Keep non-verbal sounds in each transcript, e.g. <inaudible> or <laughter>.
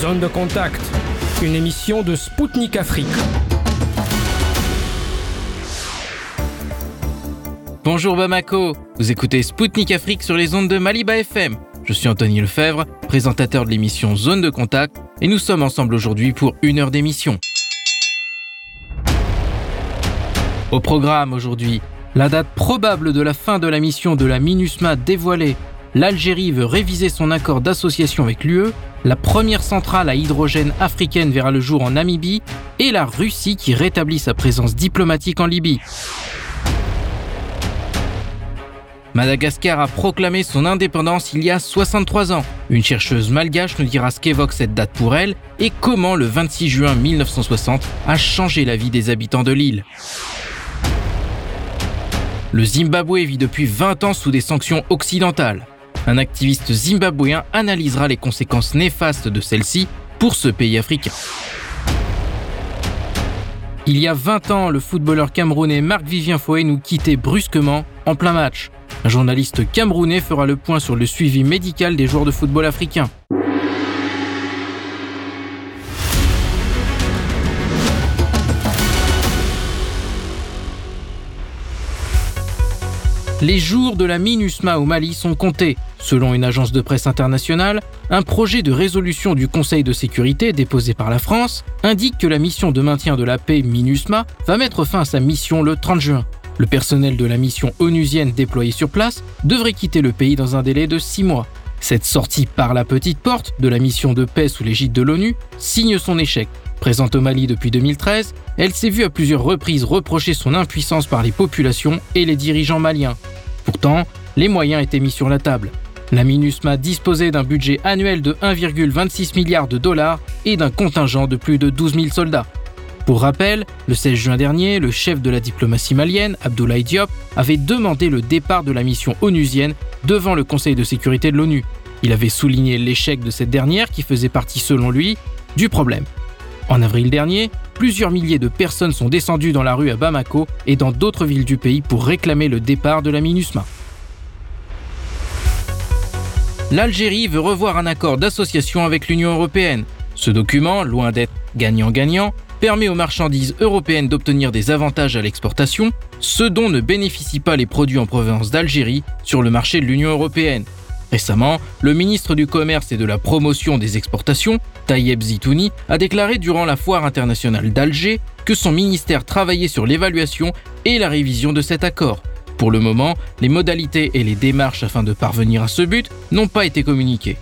Zone de contact, une émission de Spoutnik Afrique. Bonjour Bamako, vous écoutez Spoutnik Afrique sur les ondes de Maliba FM. Je suis Anthony Lefebvre, présentateur de l'émission Zone de contact, et nous sommes ensemble aujourd'hui pour une heure d'émission. Au programme aujourd'hui, la date probable de la fin de la mission de la MINUSMA dévoilée, l'Algérie veut réviser son accord d'association avec l'UE, la première centrale à hydrogène africaine verra le jour en Namibie, et la Russie qui rétablit sa présence diplomatique en Libye. Madagascar a proclamé son indépendance il y a 63 ans. Une chercheuse malgache nous dira ce qu'évoque cette date pour elle et comment le 26 juin 1960 a changé la vie des habitants de l'île. Le Zimbabwe vit depuis 20 ans sous des sanctions occidentales. Un activiste zimbabwéen analysera les conséquences néfastes de celles-ci pour ce pays africain. Il y a 20 ans, le footballeur camerounais Marc-Vivien Foé nous quittait brusquement en plein match. Un journaliste camerounais fera le point sur le suivi médical des joueurs de football africains. Les jours de la MINUSMA au Mali sont comptés. Selon une agence de presse internationale, un projet de résolution du Conseil de sécurité déposé par la France indique que la mission de maintien de la paix MINUSMA va mettre fin à sa mission le 30 juin. Le personnel de la mission onusienne déployée sur place devrait quitter le pays dans un délai de six mois. Cette sortie par la petite porte de la mission de paix sous l'égide de l'ONU signe son échec. Présente au Mali depuis 2013, elle s'est vue à plusieurs reprises reprocher son impuissance par les populations et les dirigeants maliens. Pourtant, les moyens étaient mis sur la table. La MINUSMA disposait d'un budget annuel de 1,26 milliard de dollars et d'un contingent de plus de 12 000 soldats. Pour rappel, le 16 juin dernier, le chef de la diplomatie malienne, Abdoulaye Diop, avait demandé le départ de la mission onusienne devant le Conseil de sécurité de l'ONU. Il avait souligné l'échec de cette dernière qui faisait partie, selon lui, du problème. En avril dernier, plusieurs milliers de personnes sont descendues dans la rue à Bamako et dans d'autres villes du pays pour réclamer le départ de la MINUSMA. L'Algérie veut revoir un accord d'association avec l'Union européenne. Ce document, loin d'être gagnant-gagnant, permet aux marchandises européennes d'obtenir des avantages à l'exportation, ce dont ne bénéficient pas les produits en provenance d'Algérie sur le marché de l'Union européenne. Récemment, le ministre du Commerce et de la Promotion des exportations, Tayeb Zitouni, a déclaré durant la foire internationale d'Alger que son ministère travaillait sur l'évaluation et la révision de cet accord. Pour le moment, les modalités et les démarches afin de parvenir à ce but n'ont pas été communiquées.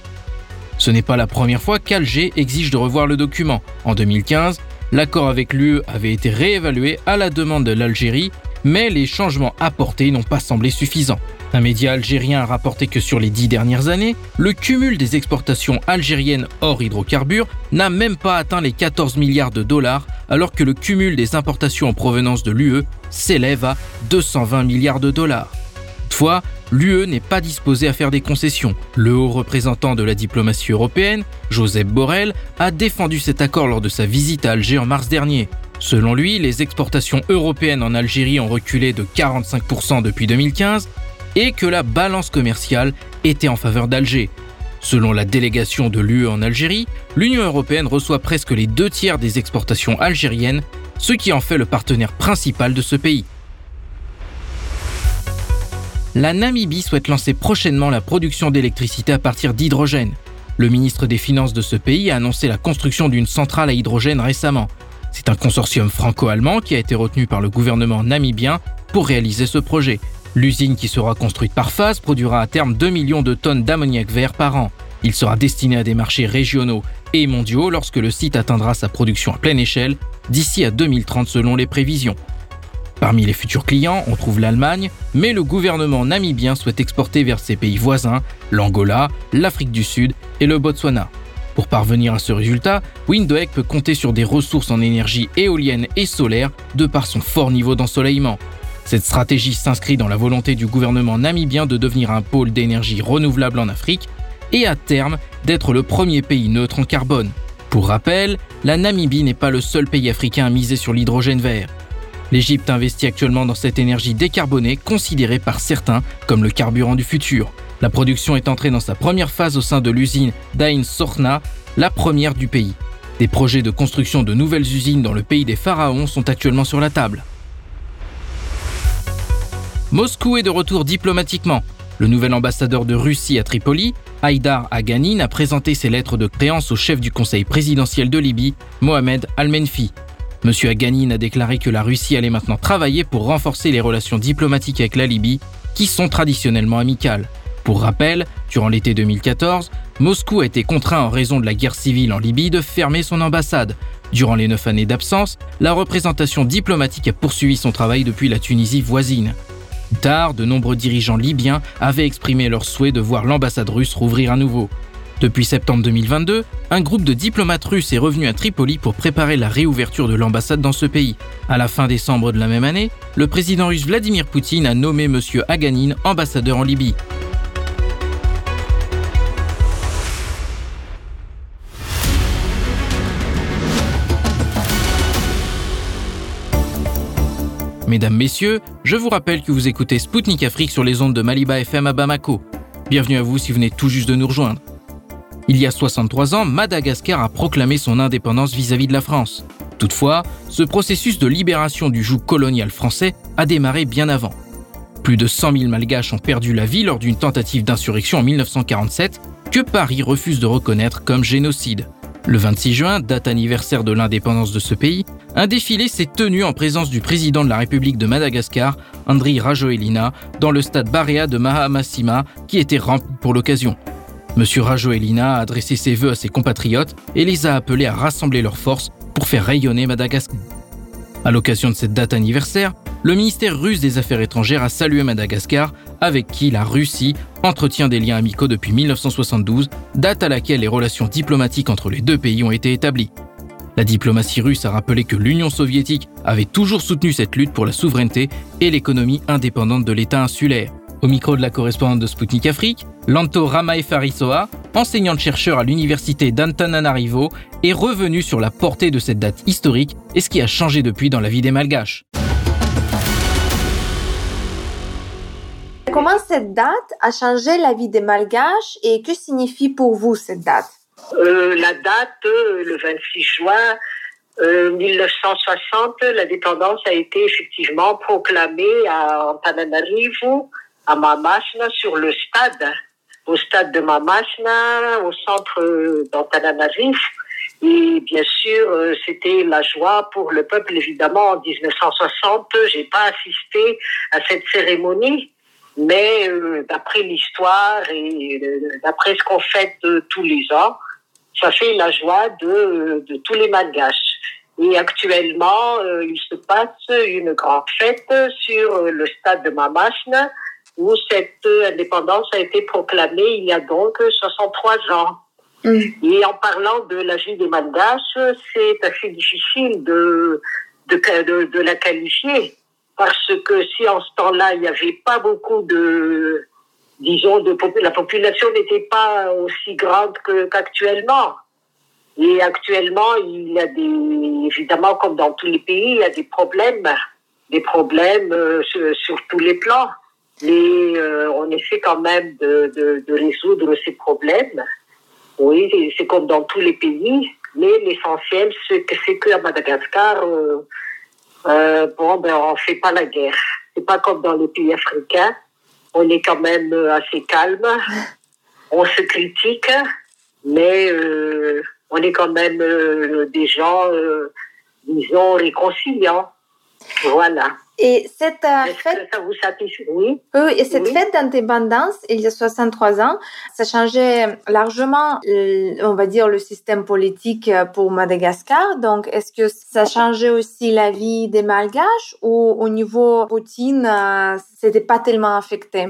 Ce n'est pas la première fois qu'Alger exige de revoir le document. En 2015, L'accord avec l'UE avait été réévalué à la demande de l'Algérie, mais les changements apportés n'ont pas semblé suffisants. Un média algérien a rapporté que sur les dix dernières années, le cumul des exportations algériennes hors hydrocarbures n'a même pas atteint les 14 milliards de dollars, alors que le cumul des importations en provenance de l'UE s'élève à 220 milliards de dollars. Toutefois, l'UE n'est pas disposée à faire des concessions. Le haut représentant de la diplomatie européenne, Joseph Borrell, a défendu cet accord lors de sa visite à Alger en mars dernier. Selon lui, les exportations européennes en Algérie ont reculé de 45% depuis 2015 et que la balance commerciale était en faveur d'Alger. Selon la délégation de l'UE en Algérie, l'Union européenne reçoit presque les deux tiers des exportations algériennes, ce qui en fait le partenaire principal de ce pays la Namibie souhaite lancer prochainement la production d'électricité à partir d'hydrogène. Le ministre des Finances de ce pays a annoncé la construction d'une centrale à hydrogène récemment. C'est un consortium franco-allemand qui a été retenu par le gouvernement namibien pour réaliser ce projet. L'usine qui sera construite par phase produira à terme 2 millions de tonnes d'ammoniac vert par an. Il sera destiné à des marchés régionaux et mondiaux lorsque le site atteindra sa production à pleine échelle d'ici à 2030 selon les prévisions. Parmi les futurs clients, on trouve l'Allemagne, mais le gouvernement namibien souhaite exporter vers ses pays voisins, l'Angola, l'Afrique du Sud et le Botswana. Pour parvenir à ce résultat, Windhoek peut compter sur des ressources en énergie éolienne et solaire de par son fort niveau d'ensoleillement. Cette stratégie s'inscrit dans la volonté du gouvernement namibien de devenir un pôle d'énergie renouvelable en Afrique et à terme d'être le premier pays neutre en carbone. Pour rappel, la Namibie n'est pas le seul pays africain à miser sur l'hydrogène vert. L'Égypte investit actuellement dans cette énergie décarbonée considérée par certains comme le carburant du futur. La production est entrée dans sa première phase au sein de l'usine d'Ain Sorna la première du pays. Des projets de construction de nouvelles usines dans le pays des pharaons sont actuellement sur la table. Moscou est de retour diplomatiquement. Le nouvel ambassadeur de Russie à Tripoli, Haïdar Aganin, a présenté ses lettres de créance au chef du conseil présidentiel de Libye, Mohamed Al-Menfi. Monsieur Aganin a déclaré que la Russie allait maintenant travailler pour renforcer les relations diplomatiques avec la Libye, qui sont traditionnellement amicales. Pour rappel, durant l'été 2014, Moscou a été contraint en raison de la guerre civile en Libye de fermer son ambassade. Durant les neuf années d'absence, la représentation diplomatique a poursuivi son travail depuis la Tunisie voisine. Tard, de nombreux dirigeants libyens avaient exprimé leur souhait de voir l'ambassade russe rouvrir à nouveau. Depuis septembre 2022, un groupe de diplomates russes est revenu à Tripoli pour préparer la réouverture de l'ambassade dans ce pays. À la fin décembre de la même année, le président russe Vladimir Poutine a nommé M. Aganin ambassadeur en Libye. Mesdames, Messieurs, je vous rappelle que vous écoutez Spoutnik Afrique sur les ondes de Maliba FM à Bamako. Bienvenue à vous si vous venez tout juste de nous rejoindre. Il y a 63 ans, Madagascar a proclamé son indépendance vis-à-vis de la France. Toutefois, ce processus de libération du joug colonial français a démarré bien avant. Plus de 100 000 Malgaches ont perdu la vie lors d'une tentative d'insurrection en 1947 que Paris refuse de reconnaître comme génocide. Le 26 juin, date anniversaire de l'indépendance de ce pays, un défilé s'est tenu en présence du président de la République de Madagascar, Andry Rajoelina, dans le stade Barea de Mahamasima, qui était rempli pour l'occasion. Monsieur Rajoelina a adressé ses vœux à ses compatriotes et les a appelés à rassembler leurs forces pour faire rayonner Madagascar. À l'occasion de cette date anniversaire, le ministère russe des Affaires étrangères a salué Madagascar, avec qui la Russie entretient des liens amicaux depuis 1972, date à laquelle les relations diplomatiques entre les deux pays ont été établies. La diplomatie russe a rappelé que l'Union soviétique avait toujours soutenu cette lutte pour la souveraineté et l'économie indépendante de l'État insulaire. Au micro de la correspondante de Sputnik Afrique, Lanto Ramaefarisoa, enseignante-chercheur à l'université d'Antananarivo, est revenu sur la portée de cette date historique et ce qui a changé depuis dans la vie des Malgaches. Comment cette date a changé la vie des Malgaches et que signifie pour vous cette date? Euh, La date, euh, le 26 juin 1960, euh, l'indépendance a été effectivement proclamée à Antananarivo, à Mamasna, sur le stade, au stade de Mamasna, au centre d'Antananarivo. Et bien sûr, c'était la joie pour le peuple, évidemment, en 1960. J'ai pas assisté à cette cérémonie, mais euh, d'après l'histoire et euh, d'après ce qu'on fait tous les ans, ça fait la joie de, de tous les malgaches. Et actuellement, euh, il se passe une grande fête sur le stade de Mamasne, où cette indépendance a été proclamée il y a donc 63 ans. Mm. Et en parlant de la vie des malgaches, c'est assez difficile de, de, de, de la qualifier parce que si en ce temps-là, il n'y avait pas beaucoup de, disons, de la population n'était pas aussi grande qu'actuellement. Et actuellement, il y a des, évidemment, comme dans tous les pays, il y a des problèmes, des problèmes euh, sur, tous les plans. Mais euh, on essaie quand même de, de, de résoudre ces problèmes. Oui, c'est comme dans tous les pays. Mais l'essentiel, c'est qu'à Madagascar, euh, euh, bon, ben, on fait pas la guerre. C'est pas comme dans les pays africains. On est quand même euh, assez calme. On se critique, mais euh, on est quand même euh, des gens, euh, disons, réconciliants. Voilà. Et cette euh, fête, ça vous satisfait? Oui. Oui, et cette fête d'indépendance, il y a 63 ans, ça changeait largement, on va dire, le système politique pour Madagascar. Donc, est-ce que ça changeait aussi la vie des Malgaches ou au niveau Poutine, euh, c'était pas tellement affecté?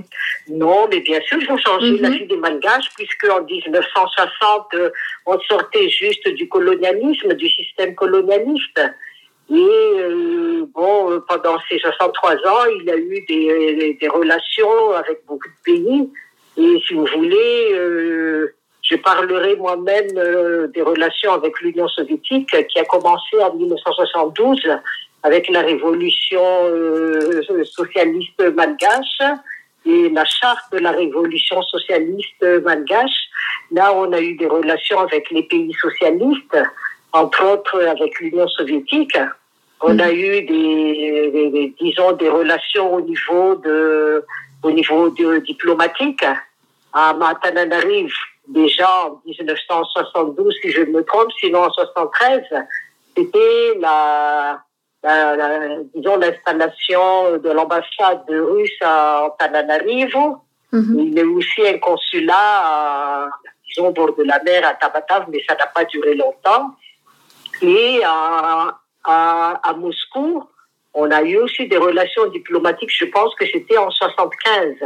Non, mais bien sûr, ils ont changé la mhm. vie des Malgaches puisque en 1960, euh, on sortait juste du colonialisme, du système colonialiste. Et euh, bon, euh, pendant ces 63 ans, il a eu des, des, relations avec beaucoup de pays. Et si vous voulez, euh, je parlerai moi-même euh, des relations avec l'Union soviétique qui a commencé en 1972 avec la révolution socialiste malgache. et la charte de la révolution socialiste malgache. Là, on a eu des relations avec les pays socialistes, entre autres avec l'Union soviétique. On a eu des, disons, des relations au niveau de, au niveau de, diplomatique. À Matananarive, déjà en 1972, si je me trompe, sinon en 73, c'était la, disons, l'installation de l'ambassade russe à Tananarivo. Mhm. Il y a aussi un consulat, disons, au bord de la mer à Tabatav, mais ça n'a pas duré longtemps. Et à, à, Moscou, on a eu aussi des relations diplomatiques, je pense que c'était en 75,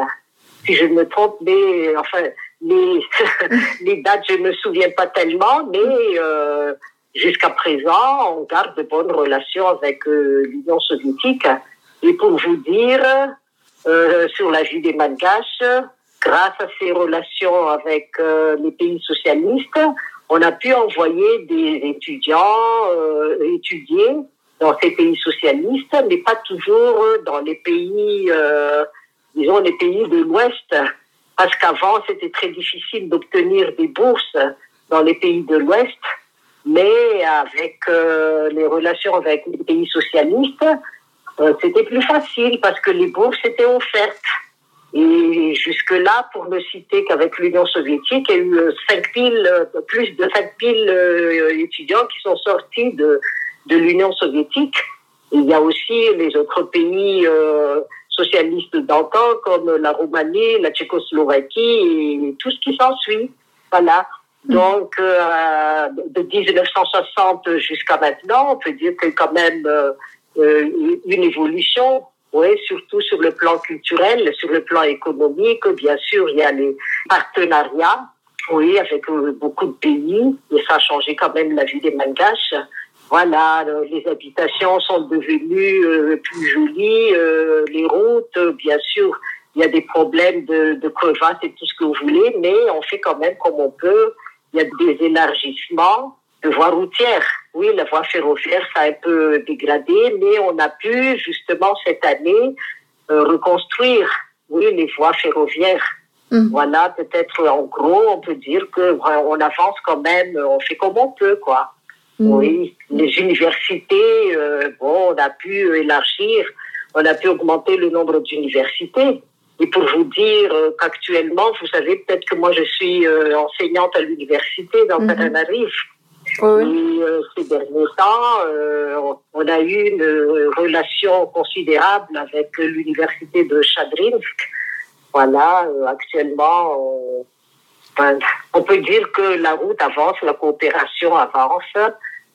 si je me trompe, mais enfin, les, <laughs> les dates, je ne me souviens pas tellement, mais euh, jusqu'à présent, on garde de bonnes relations avec euh, l'Union soviétique. Et pour vous dire, euh, sur la vie des Malgaches, grâce à ces relations avec euh, les pays socialistes, on a pu envoyer des étudiants euh, étudier dans ces pays socialistes, mais pas toujours dans les pays, euh, disons, les pays de l'Ouest, parce qu'avant, c'était très difficile d'obtenir des bourses dans les pays de l'Ouest, mais avec euh, les relations avec les pays socialistes, euh, c'était plus facile parce que les bourses étaient offertes. Et jusque-là, pour ne citer qu'avec l'Union soviétique, il y a eu 5000, euh, euh, plus de 5000 euh, étudiants qui sont sortis de, de l'Union soviétique. Il y a aussi les autres pays socialistes d'antan, comme la Roumanie, la Tchécoslovaquie et tout ce qui s'ensuit. Voilà. Mm. Donc, de 1960 jusqu'à maintenant, on peut dire a quand même une évolution oui, surtout sur le plan culturel, sur le plan économique, bien sûr, il y a les partenariats, oui, avec euh, beaucoup de pays, et ça a changé quand même la vie des Malgaches. Voilà, euh, les habitations sont devenues euh, plus jolies, les routes, bien sûr, il y a des problèmes de, de crevasses et tout ce que vous voulez, mais on fait quand même comme on peut. Il y a des élargissements de voies routières. Oui, la voie ferroviaire, ça a un peu dégradé, mais on a pu justement cette année euh, reconstruire, oui, les voies ferroviaires. Mm. Voilà, peut-être en gros, on peut dire que on avance quand même, on fait comme on peut, quoi. Mm. Oui, les universités, euh, bon, on a pu élargir, on a pu augmenter le nombre d'universités. Et pour vous dire euh, qu'actuellement, vous savez peut-être que moi je suis enseignante à l'université dans et euh, ces derniers temps, euh, on a eu une relation considérable avec l'université de Chadrinsk. Voilà, euh, actuellement, on peut dire que la route avance, la coopération avance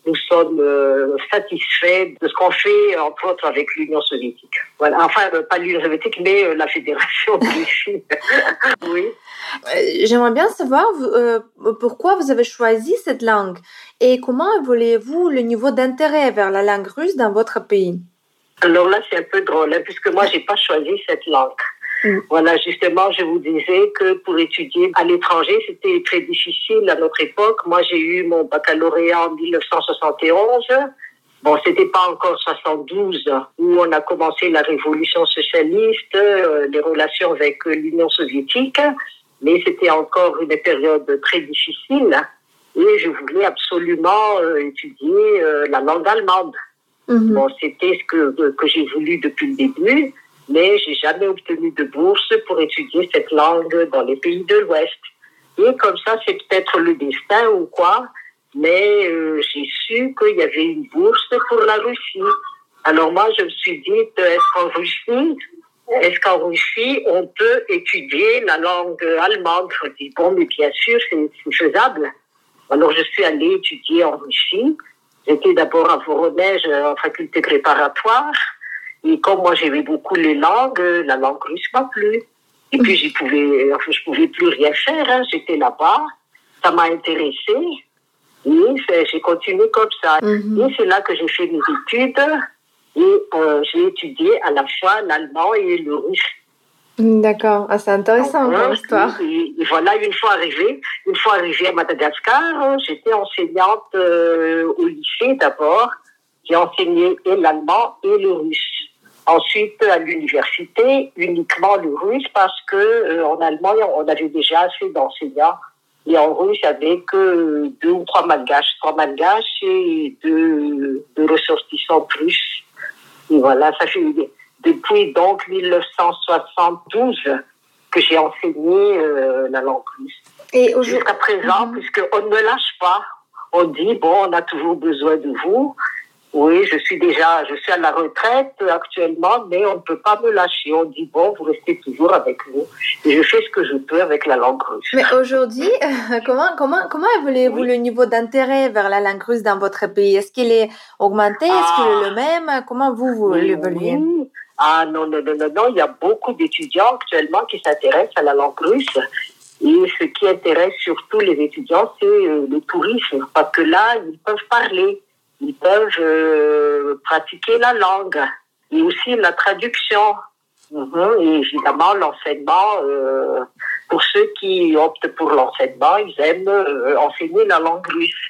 nous sommes euh, satisfaits de ce qu'on fait, entre autres, avec l'Union soviétique. Voilà. Enfin, euh, pas l'Union soviétique, mais euh, la Fédération Russie. <laughs> <laughs> oui. J'aimerais bien savoir pourquoi vous avez choisi cette langue et comment évoluez-vous le niveau d'intérêt vers la langue russe dans votre pays? Alors là, c'est un peu drôle, hein, puisque moi, j'ai pas choisi cette langue. Mm. <clears throat> Voilà, justement, je vous disais que pour étudier à l'étranger, c'était très difficile à notre époque. Moi, j'ai eu mon baccalauréat en 1971. Bon, c'était pas encore 72 où on a commencé la révolution socialiste, euh, les relations avec l'Union soviétique, mais c'était encore une période très difficile et je voulais absolument euh, étudier euh, la langue allemande. Mm-hmm. Bon, c'était ce que, que j'ai voulu depuis le début mais j'ai jamais obtenu de bourse pour étudier cette langue dans les pays de l'Ouest. Et comme ça, c'est peut-être le destin ou quoi, mais euh, j'ai su qu'il y avait une bourse pour la Russie. Alors moi, je me suis dit, est-ce qu'en Russie, est-ce qu'en Russie, on peut étudier la langue allemande? Je dis, bon, mais bien sûr, c'est faisable. Alors je suis allée étudier en Russie. J'étais d'abord à Voronezh, en faculté préparatoire. Et comme moi j'aimais beaucoup les langues, la langue russe m'a plu. Et puis je pouvais, enfin, je pouvais plus rien faire. Hein. J'étais là-bas, ça m'a intéressé. Et j'ai continué comme ça. Mhm. Et c'est là que j'ai fait mes études. Et euh, j'ai étudié à la fois l'allemand et le russe. D'accord, ah, c'est intéressant hein. Et, voilà, une fois arrivée, une fois arrivée à Madagascar, j'étais enseignante euh, au lycée d'abord. J'ai enseigné et l'allemand et le russe. Ensuite, à l'université, uniquement le russe parce que euh, en Allemagne, on avait déjà assez d'enseignants. Et en russe, il n'y avait que deux ou trois malgaches, trois malgaches et deux, deux ressortissants russes. Et voilà, ça fait depuis donc 1972 que j'ai enseigné euh, la langue russe. Et jusqu'à présent, mm puisqu'on ne lâche pas, on dit bon, on a toujours besoin de vous. Oui, je suis déjà, je suis à la retraite actuellement, mais on ne peut pas me lâcher. On dit bon, vous restez toujours avec nous. Et je fais ce que je peux avec la langue russe. Mais aujourd'hui, <laughs> comment comment comment évoluez-vous le niveau d'intérêt vers la langue russe dans votre pays? Est-ce qu'il est augmenté Est-ce qu'il est le ah. même? Comment vous vous l'évoluez? Ah non non non non non, il y a beaucoup d'étudiants actuellement qui s'intéressent à la langue russe. Et ce qui intéresse surtout les étudiants, c'est euh, le tourisme, parce que là, ils peuvent parler ils peuvent euh, pratiquer la langue et aussi la traduction. Mhm. Et évidemment, l'enseignement, euh, pour ceux qui optent pour l'enseignement, ils aiment euh, enseigner la langue russe.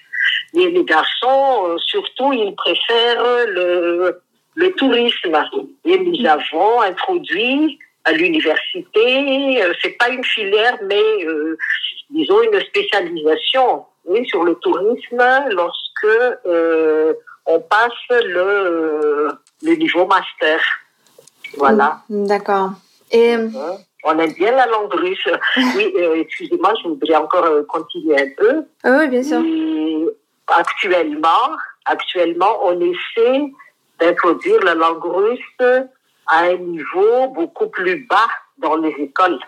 Et les garçons, surtout, ils préfèrent le, le tourisme. Et nous avons introduit à l'université, c'est pas une filière, mais disons une spécialisation oui, sur le tourisme lorsque euh, on passe le, le niveau master. Voilà. Mm, d'accord. Et on aime bien la langue russe. <laughs> Oui, euh, excusez-moi, je voudrais encore euh, continuer un peu. Ah oui, bien sûr. actuellement, actuellement, on essaie d'introduire la langue russe à un niveau beaucoup plus bas dans les écoles.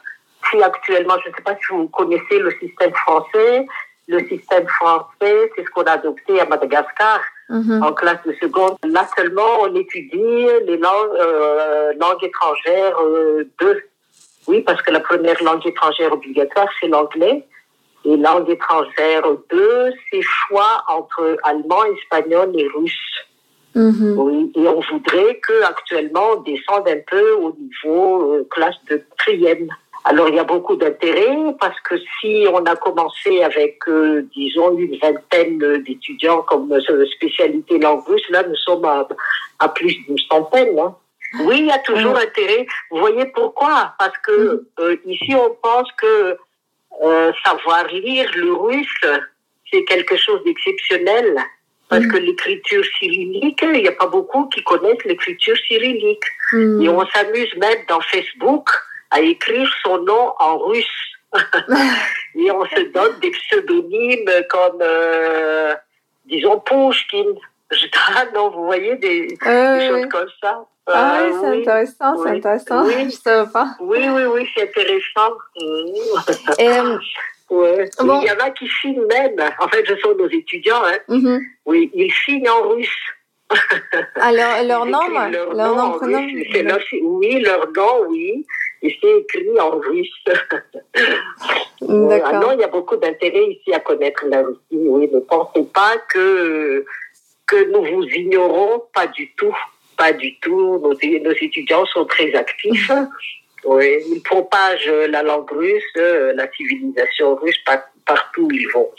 Si actuellement, je ne sais pas si vous connaissez le système français, le système français, c'est ce qu'on a adopté à Madagascar mhm. en classe de seconde. Là seulement, on étudie les langues, euh, langues étrangères euh, 2. Oui, parce que la première langue étrangère obligatoire, c'est l'anglais. Et langue étrangère 2, c'est choix entre allemand, espagnol et russe. Mhm. Oui, et on voudrait que actuellement on descende un peu au niveau euh, classe de quatrième. Alors il y a beaucoup d'intérêt parce que si on a commencé avec, euh, disons, une vingtaine d'étudiants comme euh, spécialité langue russe, là nous sommes à, plus d'une centaine. Hein. Oui, il y a toujours intérêt. Vous voyez pourquoi? Parce que mm-hmm. euh, ici on pense que savoir lire le russe, c'est quelque chose d'exceptionnel. Parce mm-hmm. que l'écriture cyrillique, il n'y a pas beaucoup qui connaissent l'écriture cyrillique. Et on s'amuse même dans Facebook à écrire son nom en russe. <laughs> et on se donne des pseudonymes comme, euh, disons, Pushkin. Ah non, vous voyez des, choses comme ça? Ah oui, euh, c'est intéressant, c'est intéressant. Oui. Je savais pas. Oui, oui, oui, c'est intéressant. Et, euh. <laughs> Il y en a qui signent même. En fait, ce sont nos étudiants. Hein. Mm-hmm. Oui, ils signent en russe. Alors, leur nom, leur, nom, prénom. Oui, leur nom, oui et c'est écrit en russe. D'accord. non, il y a beaucoup d'intérêt ici à connaître la Russie. Oui, ne pensez pas que, que nous vous ignorons, pas du tout. Pas du tout. Nos, nos étudiants sont très actifs. <laughs> oui, ils propagent la langue russe, la civilisation russe partout où ils vont.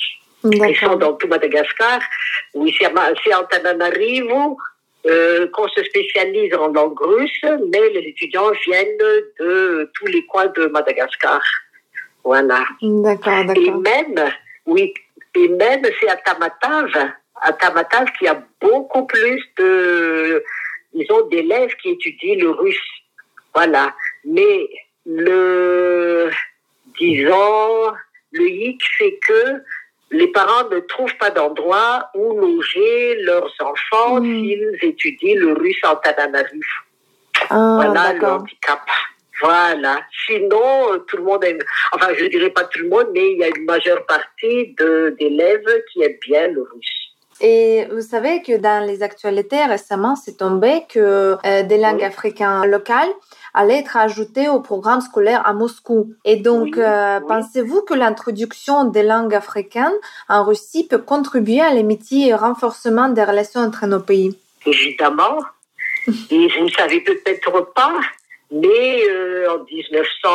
Ils sont dans tout Madagascar. Oui, c'est Antananarivo, euh, qu'on se spécialise en langue russe, mais les étudiants viennent de tous les coins de Madagascar. Voilà. D'accord, d'accord. Et même, oui, et même c'est à Tamatave, à Tamatave qu'il y a beaucoup plus de, disons, d'élèves qui étudient le russe. Voilà. Mais le, disons, le hic, c'est que les parents ne trouvent pas d'endroit où loger leurs enfants hmm. s'ils étudient le russe en Tananarive. Ah, voilà le handicap. Voilà. Sinon, euh, tout le monde aime, enfin, je dirais pas tout le monde, mais il y a une majeure partie d'élèves qui aiment bien le russe. Et vous savez que dans les actualités récemment, c'est tombé que euh, des langues africaines locales allaient être ajoutées au programme scolaire à Moscou. Et donc, euh, pensez-vous que l'introduction des langues africaines en Russie peut contribuer à l'amitié et au renforcement des relations entre nos pays? Évidemment. <laughs> et vous ne savez peut-être pas, mais euh, en 1900,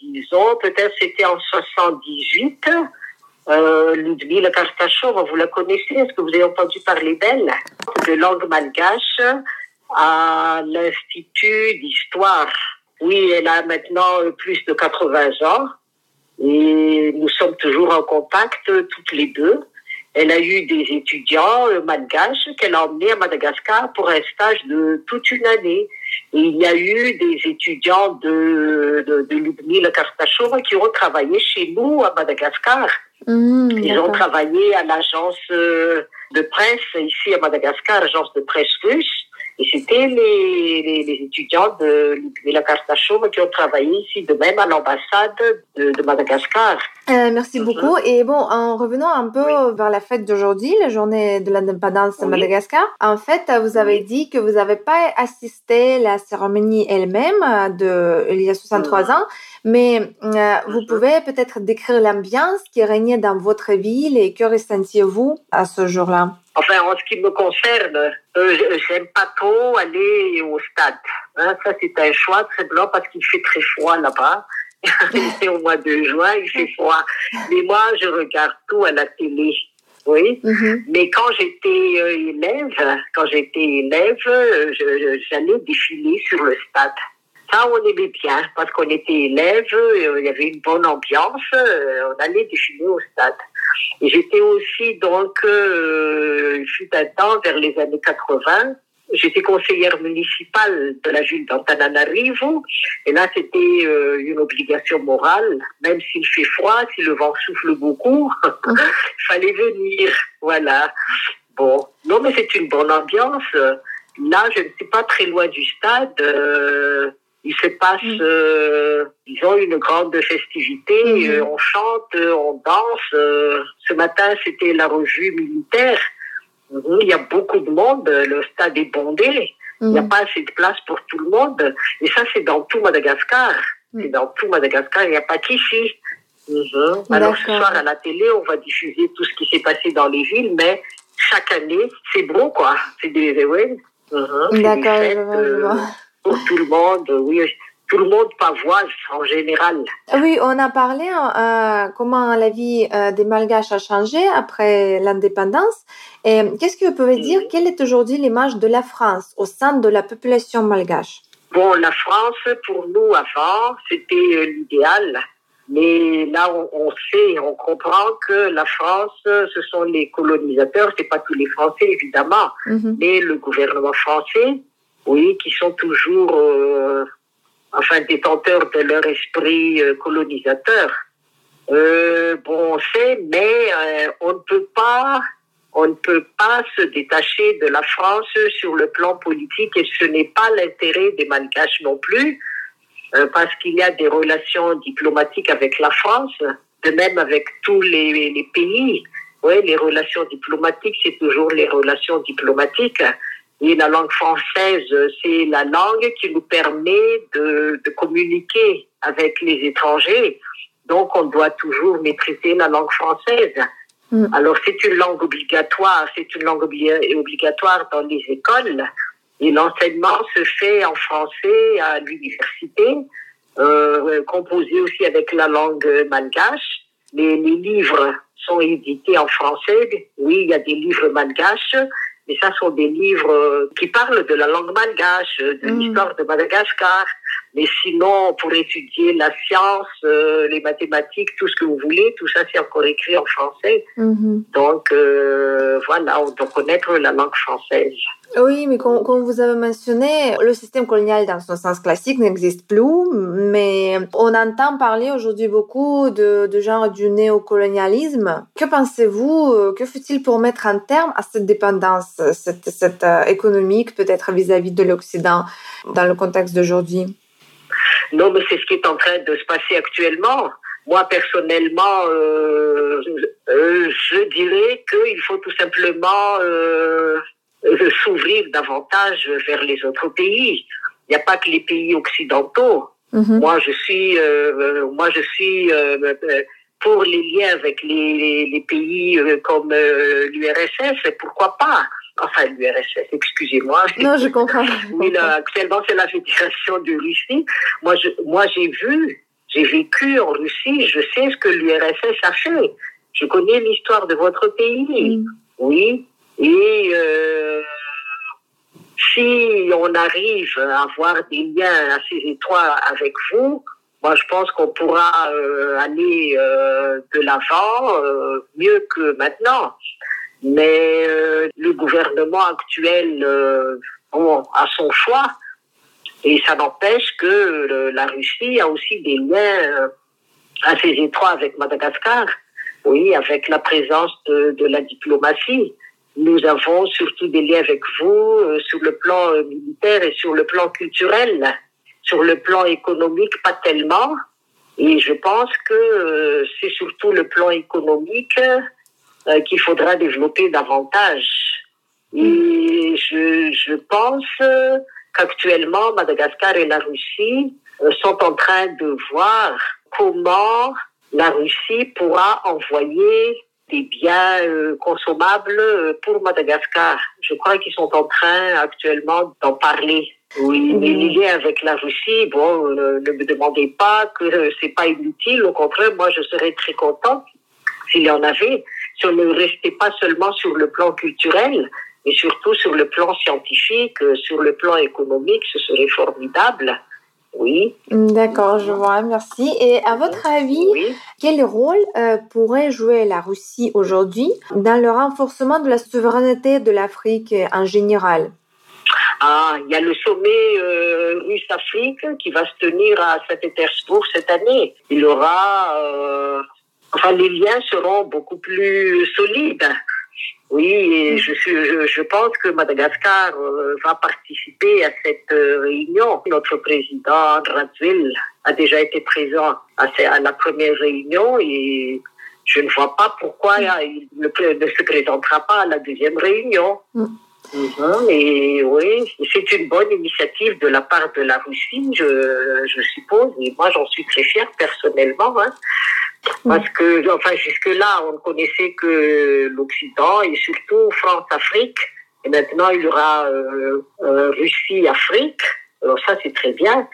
disons, peut-être c'était en 78, euh, Ludmila Kartachova, vous la connaissez Est-ce que vous avez entendu parler d'elle? De langue malgache. à l'Institut d'histoire. Oui, elle a maintenant plus de 80 ans et nous sommes toujours en contact toutes les deux. Elle a eu des étudiants euh, malgaches qu'elle a emmenés à Madagascar pour un stage de toute une année. Et il y a eu des étudiants de, de, de Ludmila Kartachova qui ont travaillé chez nous à Madagascar. Mmh, Ils ont travaillé à l'agence euh, de presse ici à Madagascar, agence de presse russe. Et c'était les, les, les étudiants de Ludmila Kartachova qui ont travaillé ici, de même à l'ambassade de, de Madagascar. Euh, merci Mhm. beaucoup. Et bon, en revenant un peu vers la fête d'aujourd'hui, la journée de l'indépendance de Oui. Madagascar, en fait, vous avez dit que vous n'avez pas assisté à la cérémonie elle-même de il y a 63 ans, mais euh, vous Mhm. pouvez peut-être décrire l'ambiance qui régnait dans votre ville et que ressentiez-vous à ce jour-là? Enfin, en ce qui me concerne, euh, je- j'aime pas trop aller au stade. Hein, ça, c'est un choix très blanc parce qu'il fait très froid là-bas. <laughs> c'est au mois de juin, il fait froid. Mais moi, je regarde tout à la télé. Oui. Mhm. Mais quand j'étais euh, élève, quand j'étais élève, euh, j'allais défiler sur le stade. Ça, on aimait bien parce qu'on était élève, euh, il y avait une bonne ambiance, euh, on allait défiler au stade. Et j'étais aussi donc, euh, il fut un temps vers les années 80, j'étais conseillère municipale de la ville d'Antananarivo. Et là, c'était euh, une obligation morale, même s'il fait froid, si le vent souffle beaucoup, il <laughs> fallait venir. Voilà. Bon, non, mais c'est une bonne ambiance. Là, je ne suis pas très loin du stade. Euh, il se passe, Mm. euh, disons, une grande festivité. Mhm. Euh, on chante, euh, on danse. Euh, ce matin, c'était la revue militaire. Mhm, Il y a beaucoup de monde. Le stade est bondé. Il n'y a Mhm. pas assez de place pour tout le monde. Et ça, c'est dans tout Madagascar. Mm. C'est dans tout Madagascar. Il n'y a pas qu'ici. Mhm. Alors, ce soir, à la télé, on va diffuser tout ce qui s'est passé dans les villes, mais chaque année, c'est beau, quoi. C'est des, ouais. Mhm. D'accord, je vois, euh, vois. Pour tout le monde, oui. Tout le monde pavoise en général. Oui, on a parlé euh, comment la vie euh, des Malgaches a changé après l'indépendance. Et qu'est-ce que vous pouvez dire? Mhm. Quelle est aujourd'hui l'image de la France au sein de la population malgache? Bon, la France, pour nous, avant, c'était euh, l'idéal. Mais là, on, on sait, on comprend que la France, ce sont les colonisateurs, c'est pas tous les Français, évidemment, Mhm. mais le gouvernement français, oui, qui sont toujours, euh, enfin, détenteurs de leur esprit euh, colonisateur. Euh, bon, on sait, mais on ne peut pas, on ne peut pas se détacher de la France sur le plan politique et ce n'est pas l'intérêt des Malgaches non plus, parce qu'il y a des relations diplomatiques avec la France, de même avec tous les, les pays. Oui, les relations diplomatiques, c'est toujours les relations diplomatiques. Et la langue française, c'est la langue qui nous permet de, de communiquer avec les étrangers. Donc, on doit toujours maîtriser la langue française. Mm. Alors, c'est une langue obligatoire, c'est une langue obli- obligatoire dans les écoles. Et l'enseignement se fait en français à l'université, euh, composé aussi avec la langue malgache. Les, les livres sont édités en français. Oui, il y a des livres malgaches, mais ça sont des livres euh, qui parlent de la langue malgache, de Mm. l'histoire de Madagascar. Mais sinon, pour étudier la science, euh, les mathématiques, tout ce que vous voulez, tout ça, c'est encore écrit en français. Mhm. Donc, euh, voilà, on doit connaître la langue française. Oui, mais comme, comme vous avez mentionné, le système colonial dans son sens classique n'existe plus, mais on entend parler aujourd'hui beaucoup de, de genre du néocolonialisme. Que pensez-vous, euh, que faut-il pour mettre un terme à cette dépendance, cette, cette euh, économique peut-être vis-à-vis de l'Occident dans le contexte d'aujourd'hui? Non, mais c'est ce qui est en train de se passer actuellement. Moi, personnellement, euh, euh, je dirais qu'il faut tout simplement euh, s'ouvrir davantage vers les autres pays. Il n'y a pas que les pays occidentaux. Mhm. Moi, je suis, moi, je suis pour les liens avec les, les pays comme l'URSS. Pourquoi pas? Enfin, l'URSS, excusez-moi. Non, je comprends. <laughs> Là, actuellement, c'est la Fédération de Russie. Moi, je, moi, j'ai vu, j'ai vécu en Russie, je sais ce que l'URSS a fait. Je connais l'histoire de votre pays. Mm. Oui. Et euh, si on arrive à avoir des liens assez étroits avec vous, moi je pense qu'on pourra euh, aller euh, de l'avant mieux que maintenant. Mais le gouvernement actuel bon, a son choix et ça n'empêche que la Russie a aussi des liens assez étroits avec Madagascar. Oui, avec la présence de, de la diplomatie. Nous avons surtout des liens avec vous euh, sur le plan euh, militaire et sur le plan culturel. Sur le plan économique, pas tellement. Et je pense que euh, c'est surtout le plan économique qu'il faudra développer davantage. Et je, je pense qu'actuellement, Madagascar et la Russie sont en train de voir comment la Russie pourra envoyer des biens euh, consommables euh, pour Madagascar. Je crois qu'ils sont en train actuellement d'en parler. Oui, mais les liens avec la Russie, bon, euh, ne me demandez pas que c'est pas inutile. Au contraire, moi, je serais très contente s'il y en avait. Si on ne restait pas seulement sur le plan culturel, mais surtout sur le plan scientifique, sur le plan économique, ce serait formidable. Oui. D'accord, je vois, merci. Et à votre avis, quel rôle euh, pourrait jouer la Russie aujourd'hui dans le renforcement de la souveraineté de l'Afrique en général? Ah, il y a le sommet euh, russe-Afrique qui va se tenir à Saint-Pétersbourg cette année. Il aura, euh, enfin, les liens seront beaucoup plus solides. Oui, je, je, je, pense que Madagascar euh, va participer à cette euh, réunion. Notre président Dradzil a déjà été présent à, à, la première réunion et je ne vois pas pourquoi il ne, ne se présentera pas à la deuxième réunion. Mm. Mhm, et oui, c'est une bonne initiative de la part de la Russie, je, je suppose. Et moi, j'en suis très fière personnellement. Hein. Parce que, enfin, jusque-là, on ne connaissait que l'Occident et surtout France-Afrique. Et maintenant, il y aura euh, euh, Russie-Afrique. Alors ça, c'est très bien.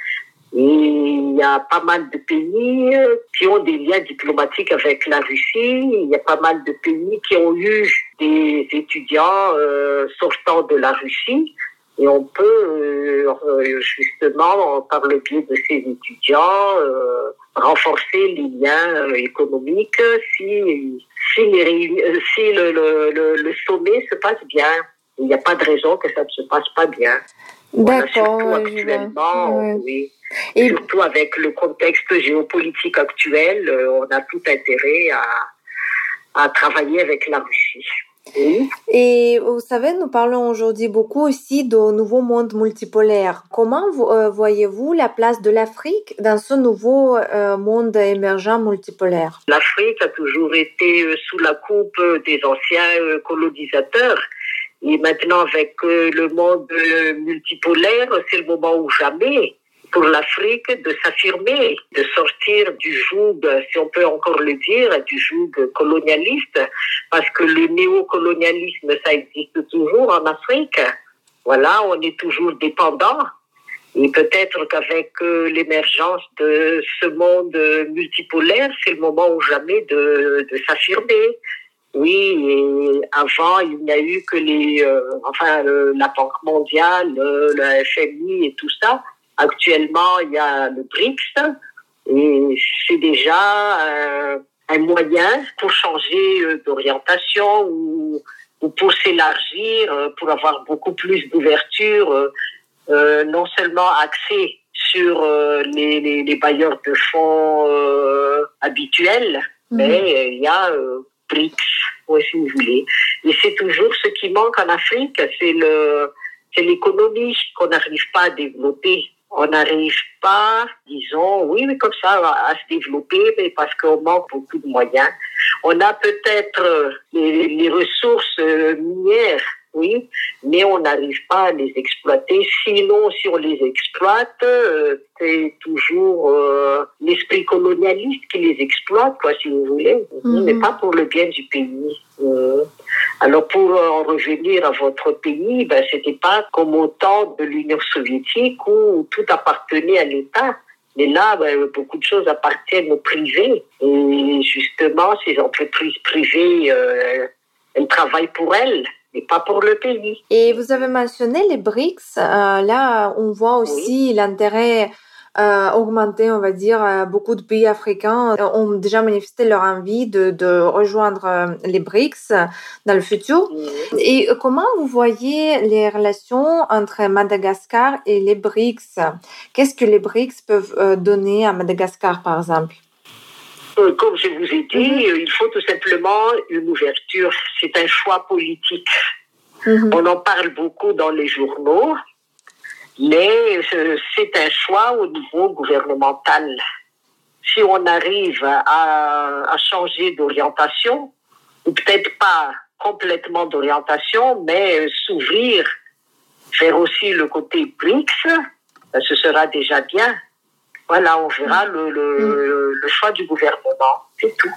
Et il y a pas mal de pays qui ont des liens diplomatiques avec la Russie. Il y a pas mal de pays qui ont eu des étudiants euh, sortant de la Russie. Et on peut justement, par le biais de ces étudiants, renforcer les liens euh, économiques si, si, les, si le, le, le, sommet se passe bien. Il n'y a pas de raison que ça ne se passe pas bien. D'accord. surtout actuellement, oui. Et... Surtout avec le contexte géopolitique actuel, euh, on a tout intérêt à, à travailler avec la Russie. Et vous savez, nous parlons aujourd'hui beaucoup aussi du nouveau monde multipolaire. Comment euh, voyez-vous la place de l'Afrique dans ce nouveau euh, monde émergent multipolaire? L'Afrique a toujours été euh, sous la coupe des anciens colonisateurs. Et maintenant, avec le monde multipolaire, c'est le moment où jamais pour l'Afrique de s'affirmer, de sortir du joug, si on peut encore le dire, du joug colonialiste, parce que le néocolonialisme, ça existe toujours en Afrique. Voilà, on est toujours dépendant. Et peut-être qu'avec euh, l'émergence de ce monde multipolaire, c'est le moment ou jamais de, s'affirmer. Oui, avant, il n'y a eu que les, euh, enfin, la Banque mondiale, le FMI et tout ça. Actuellement, il y a le BRICS et c'est déjà euh, un moyen pour changer euh, d'orientation ou, ou, pour s'élargir, euh, pour avoir beaucoup plus d'ouverture, euh, non seulement axé sur les, les, les, bailleurs de fonds habituels, mmh. mais il y a BRICS, si vous voulez. Et c'est toujours ce qui manque en Afrique, c'est le c'est l'économie qu'on n'arrive pas à développer on n'arrive pas, disons, oui, mais comme ça, à, se développer, mais parce qu'on manque beaucoup de moyens. On a peut-être euh, les, ressources euh, minières, oui, mais on n'arrive pas à les exploiter. Sinon, si on les exploite, euh, c'est toujours l'esprit colonialiste qui les exploite, quoi, si vous voulez, mhm. mais pas pour le bien du pays. Alors pour en revenir à votre pays, ben c'était pas comme au temps de l'Union soviétique où tout appartenait à l'État. Mais là, ben, beaucoup de choses appartiennent au privé. Et justement, ces entreprises privées, euh, elles travaillent pour elles. Et pas pour le pays. Et vous avez mentionné les BRICS. Euh, là, on voit aussi l'intérêt euh, augmenter, on va dire. Euh, beaucoup de pays africains ont déjà manifesté leur envie de, de rejoindre les BRICS dans le futur. Et comment vous voyez les relations entre Madagascar et les BRICS? Qu'est-ce que les BRICS peuvent donner à Madagascar, par exemple? Comme je vous ai dit, mhm. il faut tout simplement une ouverture. C'est un choix politique. Mhm. On en parle beaucoup dans les journaux, mais c'est un choix au niveau gouvernemental. Si on arrive à, changer d'orientation, ou peut-être pas complètement d'orientation, mais s'ouvrir vers aussi le côté BRICS, ben, ce sera déjà bien. Voilà, on verra le, le, le choix du gouvernement. C'est tout.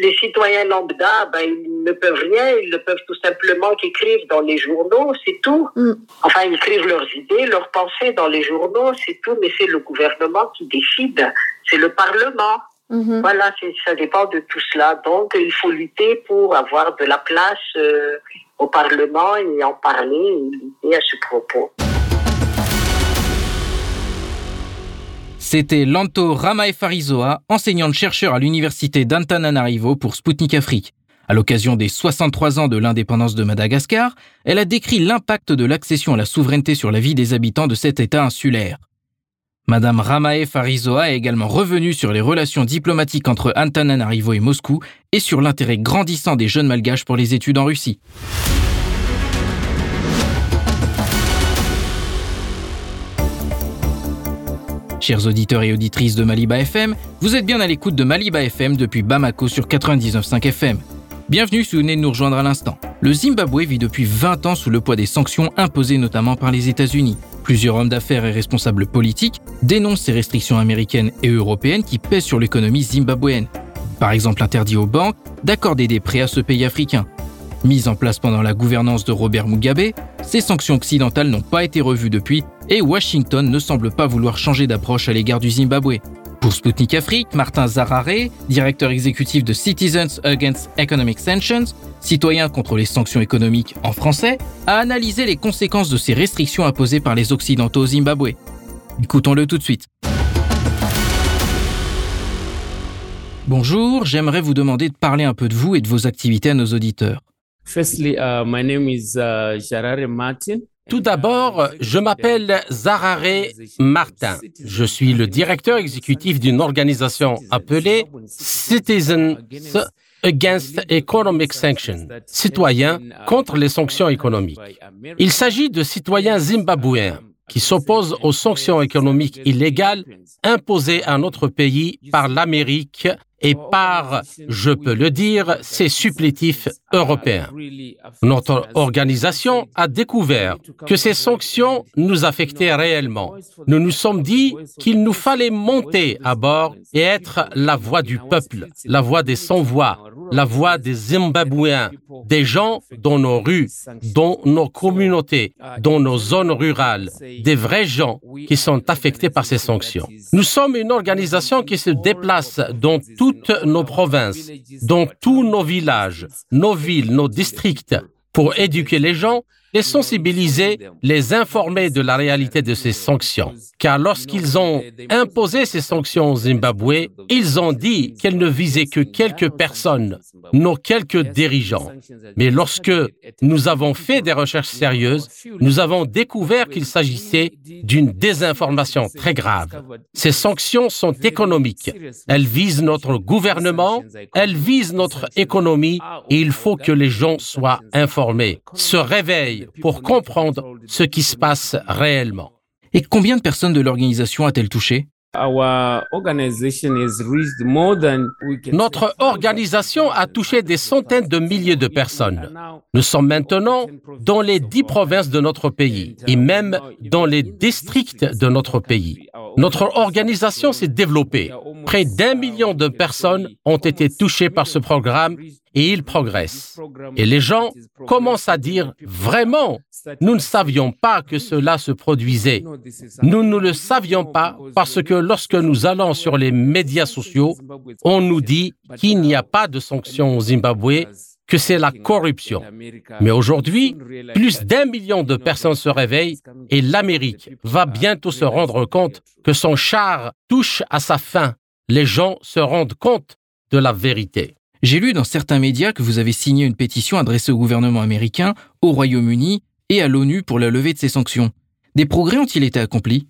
Les citoyens lambda, ben, ils ne peuvent rien, ils ne peuvent tout simplement qu'écrire dans les journaux, c'est tout. Mm. Enfin, écrire leurs idées, leurs pensées dans les journaux, c'est tout, mais c'est le gouvernement qui décide, c'est le Parlement. Mm-hmm. Voilà, ça dépend de tout cela. Donc, il faut lutter pour avoir de la place euh, au Parlement et en parler et à ce propos. C'était Lanto Ramaefarizoa, enseignante-chercheur à l'université d'Antananarivo pour Sputnik Afrique. À l'occasion des 63 ans de l'indépendance de Madagascar, elle a décrit l'impact de l'accession à la souveraineté sur la vie des habitants de cet État insulaire. Madame Ramae Farizoa est également revenue sur les relations diplomatiques entre Antananarivo et Moscou et sur l'intérêt grandissant des jeunes malgaches pour les études en Russie. Chers auditeurs et auditrices de Maliba FM, vous êtes bien à l'écoute de Maliba FM depuis Bamako sur 99.5 FM. Bienvenue si vous venez de nous rejoindre à l'instant. Le Zimbabwe vit depuis 20 ans sous le poids des sanctions imposées notamment par les États-Unis. Plusieurs hommes d'affaires et responsables politiques dénoncent ces restrictions américaines et européennes qui pèsent sur l'économie zimbabwéenne. Par exemple, interdit aux banques d'accorder des prêts à ce pays africain, Mises en place pendant la gouvernance de Robert Mugabe, ces sanctions occidentales n'ont pas été revues depuis et Washington ne semble pas vouloir changer d'approche à l'égard du Zimbabwe. Pour Sputnik Afrique, Martin Zarare, directeur exécutif de Citizens Against Economic Sanctions, citoyens contre les sanctions économiques en français, a analysé les conséquences de ces restrictions imposées par les Occidentaux au Zimbabwe. Écoutons-le tout de suite. Bonjour, j'aimerais vous demander de parler un peu de vous et de vos activités à nos auditeurs. Firstly, uh, my name is uh, Martin. Tout d'abord, je m'appelle Zarare Martin. Je suis le directeur exécutif d'une organisation appelée Citizens Against Economic Sanctions, citoyens contre les sanctions économiques. Il s'agit de citoyens zimbabwéens qui s'opposent aux sanctions économiques illégales imposées à notre pays par l'Amérique et par, je peux le dire, ses supplétifs européens. Notre organisation a découvert que ces sanctions nous affectaient réellement. Nous nous sommes dit qu'il nous fallait monter à bord et être la voix du peuple, la voix des sans-voix, la voix des Zimbabwéens, des gens dans nos rues, dans nos communautés, dans nos zones rurales, des vrais gens qui sont affectés par ces sanctions. Nous sommes une organisation qui se déplace dans toutes nos provinces, dans tous nos villages, nos villes, nos districts, pour éduquer les gens les sensibiliser, les informer de la réalité de ces sanctions. Car lorsqu'ils ont imposé ces sanctions au Zimbabwe, ils ont dit qu'elles ne visaient que quelques personnes, nos quelques dirigeants. Mais lorsque nous avons fait des recherches sérieuses, nous avons découvert qu'il s'agissait d'une désinformation très grave. Ces sanctions sont économiques. Elles visent notre gouvernement, elles visent notre économie et il faut que les gens soient informés, se réveillent pour comprendre ce qui se passe réellement. Et combien de personnes de l'organisation a-t-elle touché notre organisation a touché des centaines de milliers de personnes. Nous sommes maintenant dans les dix provinces de notre pays et même dans les districts de notre pays. Notre organisation s'est développée. Près d'un million de personnes ont été touchées par ce programme et il progresse. Et les gens commencent à dire, vraiment, nous ne savions pas que cela se produisait. Nous ne le savions pas parce que lorsque nous allons sur les médias sociaux, on nous dit qu'il n'y a pas de sanctions au Zimbabwe que c'est la corruption. Mais aujourd'hui, plus d'un million de personnes se réveillent et l'Amérique va bientôt se rendre compte que son char touche à sa fin. Les gens se rendent compte de la vérité. J'ai lu dans certains médias que vous avez signé une pétition adressée au gouvernement américain, au Royaume-Uni et à l'ONU pour la levée de ces sanctions. Des progrès ont-ils été accomplis?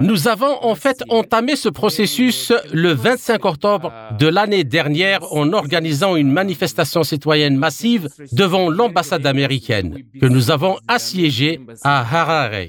Nous avons en fait entamé ce processus le 25 octobre de l'année dernière en organisant une manifestation citoyenne massive devant l'ambassade américaine que nous avons assiégée à Harare.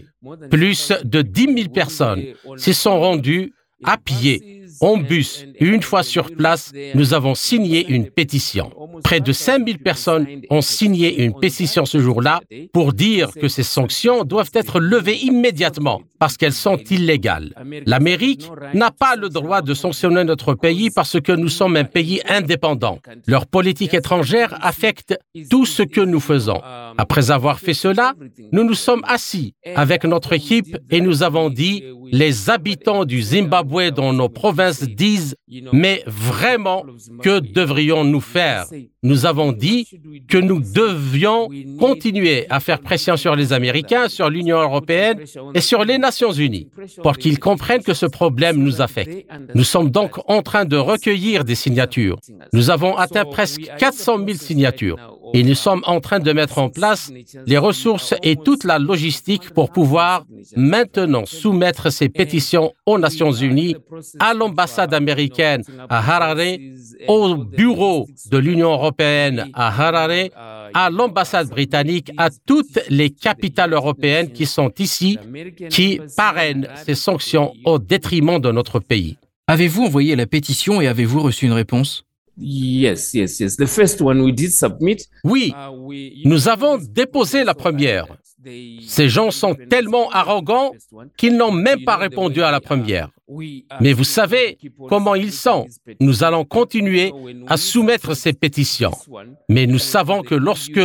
Plus de 10 000 personnes s'y sont rendues à pied en bus. Une fois sur place, nous avons signé une pétition. Près de 5000 personnes ont signé une pétition ce jour-là pour dire que ces sanctions doivent être levées immédiatement parce qu'elles sont illégales. L'Amérique n'a pas le droit de sanctionner notre pays parce que nous sommes un pays indépendant. Leur politique étrangère affecte tout ce que nous faisons. Après avoir fait cela, nous nous sommes assis avec notre équipe et nous avons dit, les habitants du Zimbabwe dans nos provinces disent, mais vraiment, que devrions-nous faire? Nous avons dit que nous devions continuer à faire pression sur les Américains, sur l'Union européenne et sur les Nations unies pour qu'ils comprennent que ce problème nous affecte. Nous sommes donc en train de recueillir des signatures. Nous avons atteint presque 400 000 signatures et nous sommes en train de mettre en place les ressources et toute la logistique pour pouvoir maintenant soumettre ces pétitions aux Nations Unies, à l'ambassade américaine à Harare, au bureau de l'Union européenne à Harare, à l'ambassade britannique, à toutes les capitales européennes qui sont ici, qui parrainent ces sanctions au détriment de notre pays. Avez-vous envoyé la pétition et avez-vous reçu une réponse? Yes, yes, yes. The first one we did submit. Oui, nous avons déposé la première. Ces gens sont tellement arrogants qu'ils n'ont même pas répondu à la première. Mais vous savez comment ils sont. Nous allons continuer à soumettre ces pétitions. Mais nous savons que lorsque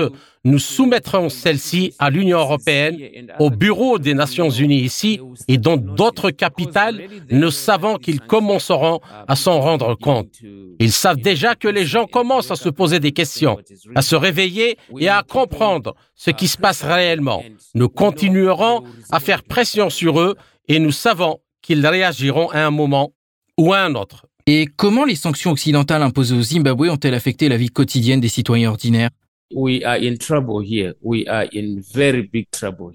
nous soumettrons celles-ci à l'Union européenne, au bureau des Nations unies ici et dans d'autres capitales, nous savons qu'ils commenceront à s'en rendre compte. Ils savent déjà que les gens commencent à se poser des questions, à se réveiller et à comprendre ce qui se passe réellement. Nous continuerons à faire pression sur eux et nous savons qu'ils réagiront à un moment ou à un autre. Et comment les sanctions occidentales imposées au Zimbabwe ont-elles affecté la vie quotidienne des citoyens ordinaires?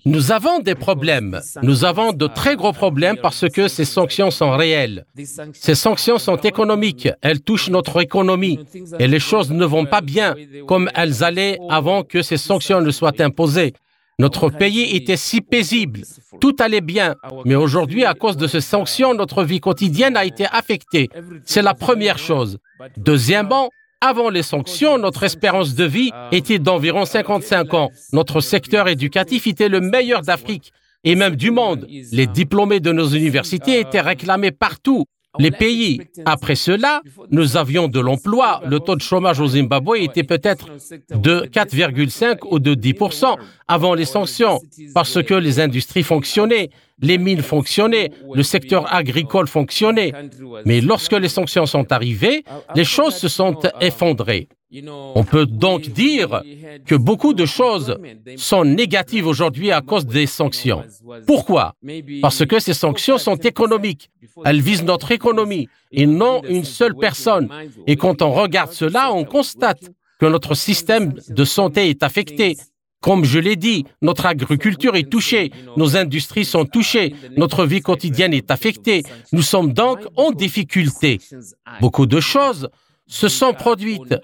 Nous avons des problèmes. Nous avons de très gros problèmes parce que ces sanctions sont réelles. Ces sanctions sont économiques. Elles touchent notre économie. Et les choses ne vont pas bien comme elles allaient avant que ces sanctions ne soient imposées. Notre pays était si paisible, tout allait bien, mais aujourd'hui, à cause de ces sanctions, notre vie quotidienne a été affectée. C'est la première chose. Deuxièmement, avant les sanctions, notre espérance de vie était d'environ 55 ans. Notre secteur éducatif était le meilleur d'Afrique et même du monde. Les diplômés de nos universités étaient réclamés partout les pays. Après cela, nous avions de l'emploi. Le taux de chômage au Zimbabwe était peut-être de 4,5 ou de 10 avant les sanctions, parce que les industries fonctionnaient, les mines fonctionnaient, le secteur agricole fonctionnait. Mais lorsque les sanctions sont arrivées, les choses se sont effondrées. On peut donc dire que beaucoup de choses sont négatives aujourd'hui à cause des sanctions. Pourquoi? Parce que ces sanctions sont économiques. Elles visent notre économie et non une seule personne. Et quand on regarde cela, on constate que notre système de santé est affecté. Comme je l'ai dit, notre agriculture est touchée, nos industries sont touchées, notre vie quotidienne est affectée. Nous sommes donc en difficulté. Beaucoup de choses se sont produites.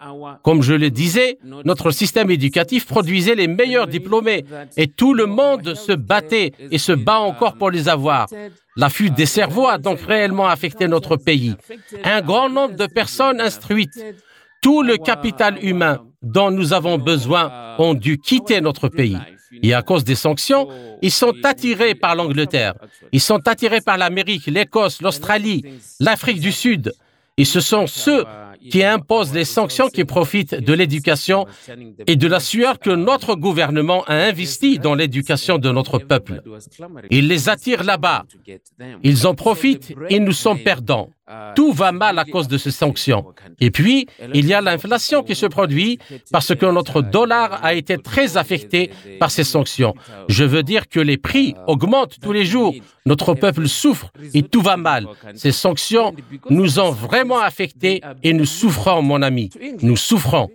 Comme je le disais, notre système éducatif produisait les meilleurs diplômés et tout le monde se battait et se bat encore pour les avoir. La fuite des cerveaux a donc réellement affecté notre pays. Un grand nombre de personnes instruites, tout le capital humain dont nous avons besoin ont dû quitter notre pays. Et à cause des sanctions, ils sont attirés par l'Angleterre, ils sont attirés par l'Amérique, l'Écosse, l'Australie, l'Afrique du Sud. Et ce sont ceux qui imposent les sanctions qui profitent de l'éducation et de la sueur que notre gouvernement a investi dans l'éducation de notre peuple. Ils les attirent là-bas. Ils en profitent et nous sommes perdants. Tout va mal à cause de ces sanctions. Et puis, il y a l'inflation qui se produit parce que notre dollar a été très affecté par ces sanctions. Je veux dire que les prix augmentent tous les jours. Notre peuple souffre et tout va mal. Ces sanctions nous ont vraiment affectés et nous souffrons, mon ami. Nous souffrons.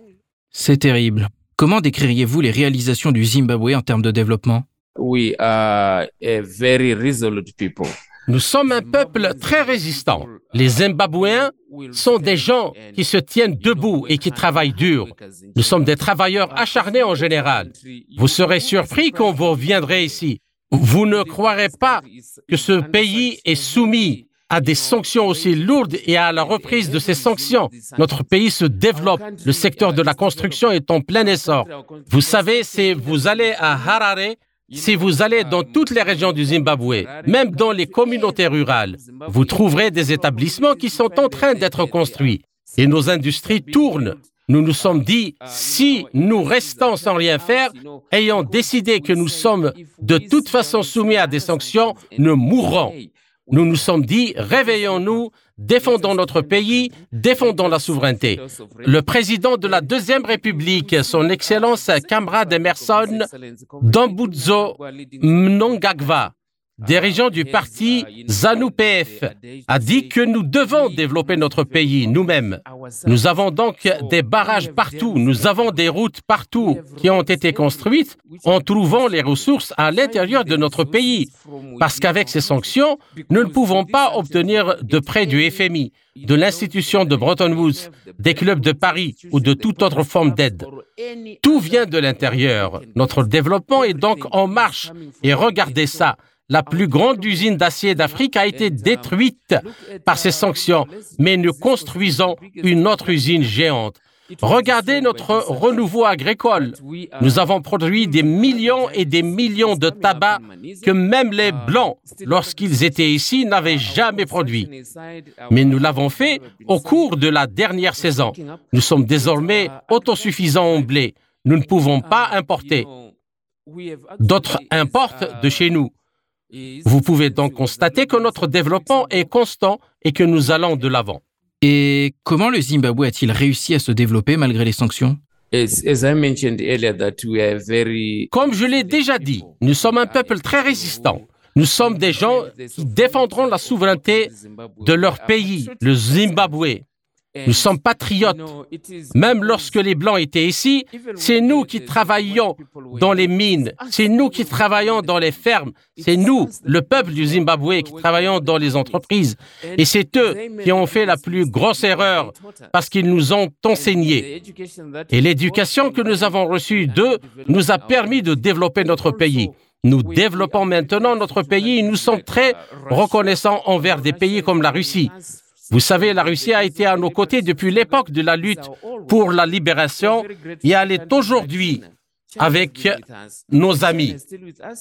C'est terrible. Comment décririez-vous les réalisations du Zimbabwe en termes de développement? We are a very resolute people. Nous sommes un peuple très résistant. Les Zimbabwéens sont des gens qui se tiennent debout et qui travaillent dur. Nous sommes des travailleurs acharnés en général. Vous serez surpris quand vous reviendrez ici. Vous ne croirez pas que ce pays est soumis à des sanctions aussi lourdes et à la reprise de ces sanctions. Notre pays se développe. Le secteur de la construction est en plein essor. Vous savez, si vous allez à Harare, si vous allez dans toutes les régions du Zimbabwe, même dans les communautés rurales, vous trouverez des établissements qui sont en train d'être construits. Et nos industries tournent. Nous nous sommes dit, si nous restons sans rien faire, ayant décidé que nous sommes de toute façon soumis à des sanctions, nous mourrons. Nous nous sommes dit, réveillons-nous, défendons notre pays, défendons la souveraineté. Le président de la Deuxième République, son Excellence Kamrad Emerson Dambudzo Mnangagwa, dirigeant du parti ZANU-PF, a dit que nous devons développer notre pays nous-mêmes. Nous avons donc des barrages partout, nous avons des routes partout qui ont été construites en trouvant les ressources à l'intérieur de notre pays. Parce qu'avec ces sanctions, nous ne pouvons pas obtenir de prêts du FMI, de l'institution de Bretton Woods, des clubs de Paris ou de toute autre forme d'aide. Tout vient de l'intérieur. Notre développement est donc en marche. Et regardez ça, la plus grande usine d'acier d'Afrique a été détruite par ces sanctions, mais nous construisons une autre usine géante. Regardez notre renouveau agricole. Nous avons produit des millions et des millions de tabac que même les Blancs, lorsqu'ils étaient ici, n'avaient jamais produit. Mais nous l'avons fait au cours de la dernière saison. Nous sommes désormais autosuffisants en blé. Nous ne pouvons pas importer. D'autres importent de chez nous. Vous pouvez donc constater que notre développement est constant et que nous allons de l'avant. Et comment le Zimbabwe a-t-il réussi à se développer malgré les sanctions? Comme je l'ai déjà dit, nous sommes un peuple très résistant. Nous sommes des gens qui défendront la souveraineté de leur pays, le Zimbabwe. Nous sommes patriotes. Même lorsque les Blancs étaient ici, c'est nous qui <laughs> travaillions dans les mines, c'est nous qui travaillons dans les fermes, c'est nous, le peuple du Zimbabwe, qui travaillons dans les entreprises. Et c'est eux qui ont fait la plus grosse erreur parce qu'ils nous ont enseigné. Et l'éducation que nous avons reçue d'eux nous a permis de développer notre pays. Nous développons maintenant notre pays et nous sommes très reconnaissants envers des pays comme la Russie. Vous savez, la Russie a été à nos côtés depuis l'époque de la lutte pour la libération et elle est aujourd'hui avec nos amis.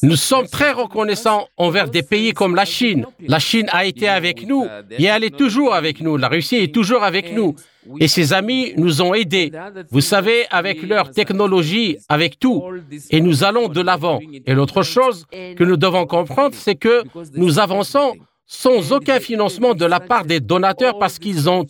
Nous sommes très reconnaissants envers des pays comme la Chine. La Chine a été avec nous et elle est toujours avec nous. La Russie est toujours avec nous. Et ses amis nous ont aidés, vous savez, avec leur technologie, avec tout. Et nous allons de l'avant. Et l'autre chose que nous devons comprendre, c'est que nous avançons sans aucun financement de la part des donateurs parce qu'ils ont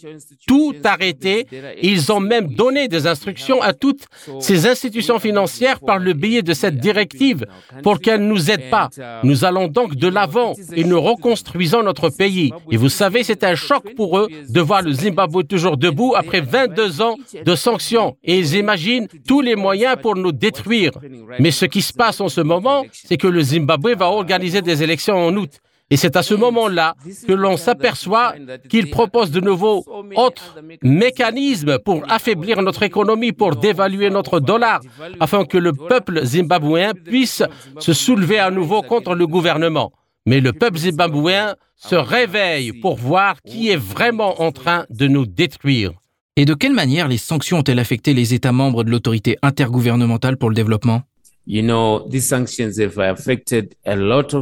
tout arrêté. Ils ont même donné des instructions à toutes ces institutions financières par le biais de cette directive pour qu'elles ne nous aident pas. Nous allons donc de l'avant et nous reconstruisons notre pays. Et vous savez, c'est un choc pour eux de voir le Zimbabwe toujours debout après 22 ans de sanctions. Et ils imaginent tous les moyens pour nous détruire. Mais ce qui se passe en ce moment, c'est que le Zimbabwe va organiser des élections en août. Et c'est à ce moment-là que l'on s'aperçoit qu'il propose de nouveaux autres mécanismes pour affaiblir notre économie, pour dévaluer notre dollar, afin que le peuple zimbabwéen puisse se soulever à nouveau contre le gouvernement. Mais le peuple zimbabwéen se réveille pour voir qui est vraiment en train de nous détruire. Et de quelle manière les sanctions ont-elles affecté les États membres de l'autorité intergouvernementale pour le développement?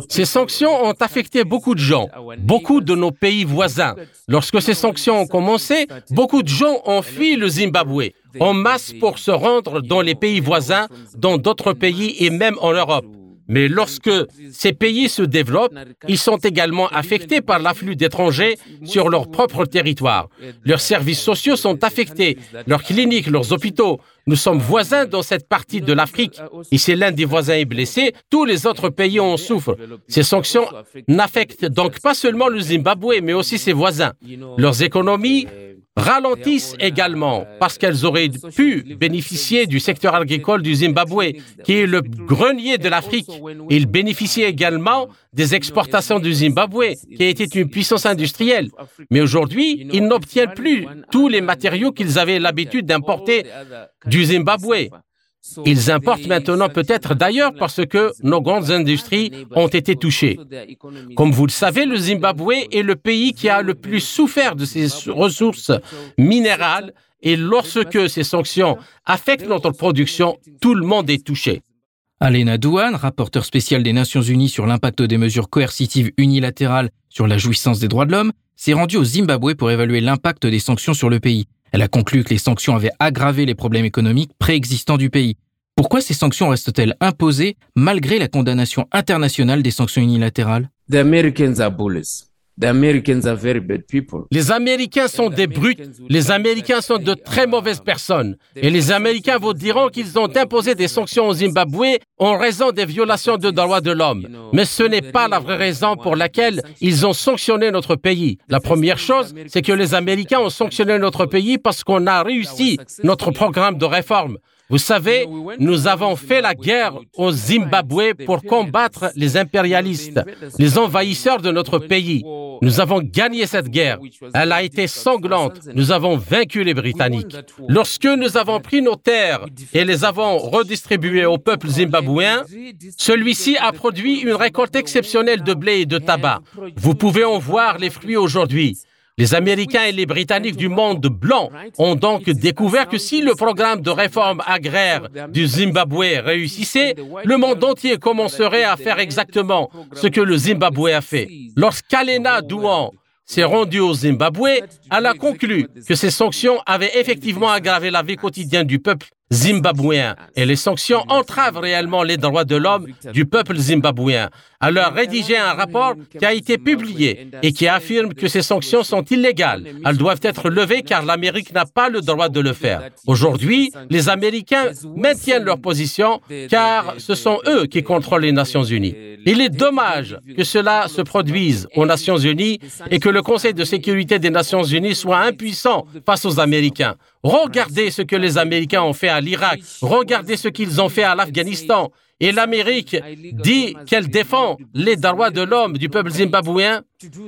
Ces sanctions ont affecté beaucoup de gens, beaucoup de nos pays voisins. Lorsque ces sanctions ont commencé, beaucoup de gens ont fui le Zimbabwe en masse pour se rendre dans les pays voisins, dans d'autres pays et même en Europe. Mais lorsque ces pays se développent, ils sont également affectés par l'afflux d'étrangers sur leur propre territoire. Leurs services sociaux sont affectés, leurs cliniques, leurs hôpitaux. Nous sommes voisins dans cette partie de l'Afrique. Et si l'un des voisins est blessé, tous les autres pays en souffrent. Ces sanctions n'affectent donc pas seulement le Zimbabwe, mais aussi ses voisins. Leurs économies ralentissent également parce qu'elles auraient pu bénéficier du secteur agricole du Zimbabwe, qui est le grenier de l'Afrique. Ils bénéficient également des exportations du Zimbabwe, qui été une puissance industrielle. Mais aujourd'hui, ils n'obtiennent plus tous les matériaux qu'ils avaient l'habitude d'importer du Zimbabwe. Ils importent maintenant peut-être d'ailleurs parce que nos grandes industries ont été touchées. Comme vous le savez, le Zimbabwe est le pays qui a le plus souffert de ses ressources minérales et lorsque ces sanctions affectent notre production, tout le monde est touché. Alena Douane, rapporteur spécial des Nations Unies sur l'impact des mesures coercitives unilatérales sur la jouissance des droits de l'homme, s'est rendue au Zimbabwe pour évaluer l'impact des sanctions sur le pays. Elle a conclu que les sanctions avaient aggravé les problèmes économiques préexistants du pays. Pourquoi ces sanctions restent-elles imposées malgré la condamnation internationale des sanctions unilatérales? The Americans are bullies. The Americans are very bad people. Les Américains sont des brutes, les Américains sont de très mauvaises personnes. Et les Américains vous diront qu'ils ont imposé des sanctions au Zimbabwe en raison des violations de droits de l'homme. Mais ce n'est pas la vraie raison pour laquelle ils ont sanctionné notre pays. La première chose, c'est que les Américains ont sanctionné notre pays parce qu'on a réussi notre programme de réforme. Vous savez, nous avons fait la guerre au Zimbabwe pour combattre les impérialistes, les envahisseurs de notre pays. Nous avons gagné cette guerre. Elle a été sanglante. Nous avons vaincu les Britanniques. Lorsque nous avons pris nos terres et les avons redistribuées au peuple zimbabwéen, celui-ci a produit une récolte exceptionnelle de blé et de tabac. Vous pouvez en voir les fruits aujourd'hui. Les Américains et les Britanniques du monde blanc ont donc découvert que si le programme de réforme agraire du Zimbabwe réussissait, le monde entier commencerait à faire exactement ce que le Zimbabwe a fait. Lorsqu'Alena Douan s'est rendue au Zimbabwe, elle a conclu que ces sanctions avaient effectivement aggravé la vie quotidienne du peuple zimbabwéen et les sanctions entravent réellement les droits de l'homme du peuple zimbabwéen. Elle a rédigé un rapport qui a été publié et qui affirme que ces sanctions sont illégales. Elles doivent être levées car l'Amérique n'a pas le droit de le faire. Aujourd'hui, les Américains maintiennent leur position car ce sont eux qui contrôlent les Nations Unies. Il est dommage que cela se produise aux Nations Unies et que le Conseil de sécurité des Nations Unies soit impuissant face aux Américains. Regardez ce que les Américains ont fait l'Irak. Regardez ce qu'ils ont fait à l'Afghanistan. Et l'Amérique dit qu'elle défend les droits de l'homme du peuple zimbabwéen.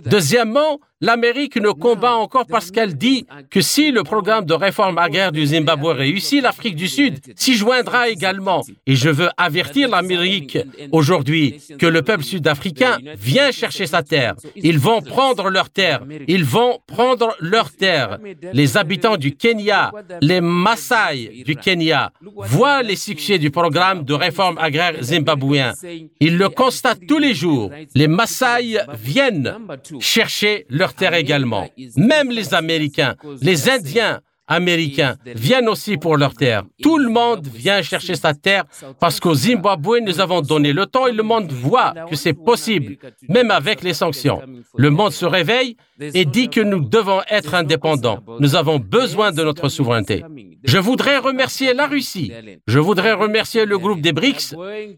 Deuxièmement, l'Amérique ne combat encore parce qu'elle dit que si le programme de réforme agraire du Zimbabwe réussit, l'Afrique du Sud s'y joindra également. Et je veux avertir l'Amérique aujourd'hui que le peuple sud-africain vient chercher sa terre. Ils vont prendre leur terre. Ils vont prendre leur terre. Les habitants du Kenya, les Maasai du Kenya, voient les succès du programme de réforme agraire zimbabwéen. Ils le constatent tous les jours. Les Maasai viennent chercher leur terre également. Même les Américains, les Indiens américains viennent aussi pour leur terre. Tout le monde vient chercher sa terre parce qu'au Zimbabwe, nous avons donné le temps et le monde voit que c'est possible, même avec les sanctions. Le monde se réveille et dit que nous devons être indépendants. Nous avons besoin de notre souveraineté. Je voudrais remercier la Russie. Je voudrais remercier le groupe des BRICS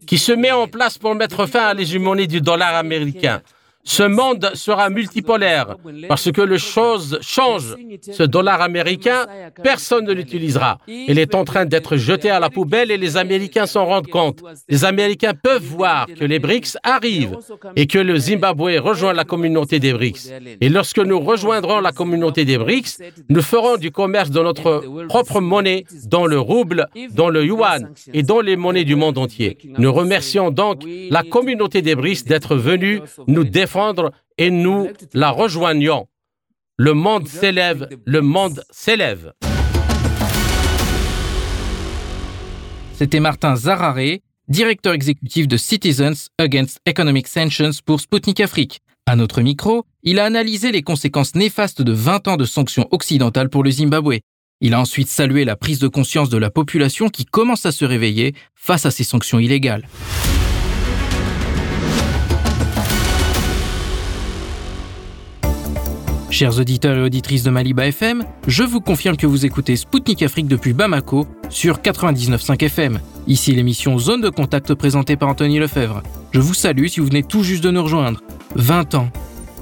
qui se met en place pour mettre fin à l'hégémonie du dollar américain. Ce monde sera multipolaire parce que les choses changent. Ce dollar américain, personne ne l'utilisera. Il est en train d'être jeté à la poubelle et les Américains s'en rendent compte. Les Américains peuvent voir que les BRICS arrivent et que le Zimbabwe rejoint la communauté des BRICS. Et lorsque nous rejoindrons la communauté des BRICS, nous ferons du commerce de notre propre monnaie, dans le rouble, dans le yuan et dans les monnaies du monde entier. Nous remercions donc la communauté des BRICS d'être venue nous défendre et nous la rejoignons. Le monde s'élève, le monde s'élève. C'était Martin Zarare, directeur exécutif de Citizens Against Economic Sanctions pour Sputnik Afrique. À notre micro, il a analysé les conséquences néfastes de 20 ans de sanctions occidentales pour le Zimbabwe. Il a ensuite salué la prise de conscience de la population qui commence à se réveiller face à ces sanctions illégales. Chers auditeurs et auditrices de Maliba FM, je vous confirme que vous écoutez Spoutnik Afrique depuis Bamako sur 99.5 FM. Ici l'émission Zone de contact présentée par Anthony Lefebvre. Je vous salue si vous venez tout juste de nous rejoindre. 20 ans.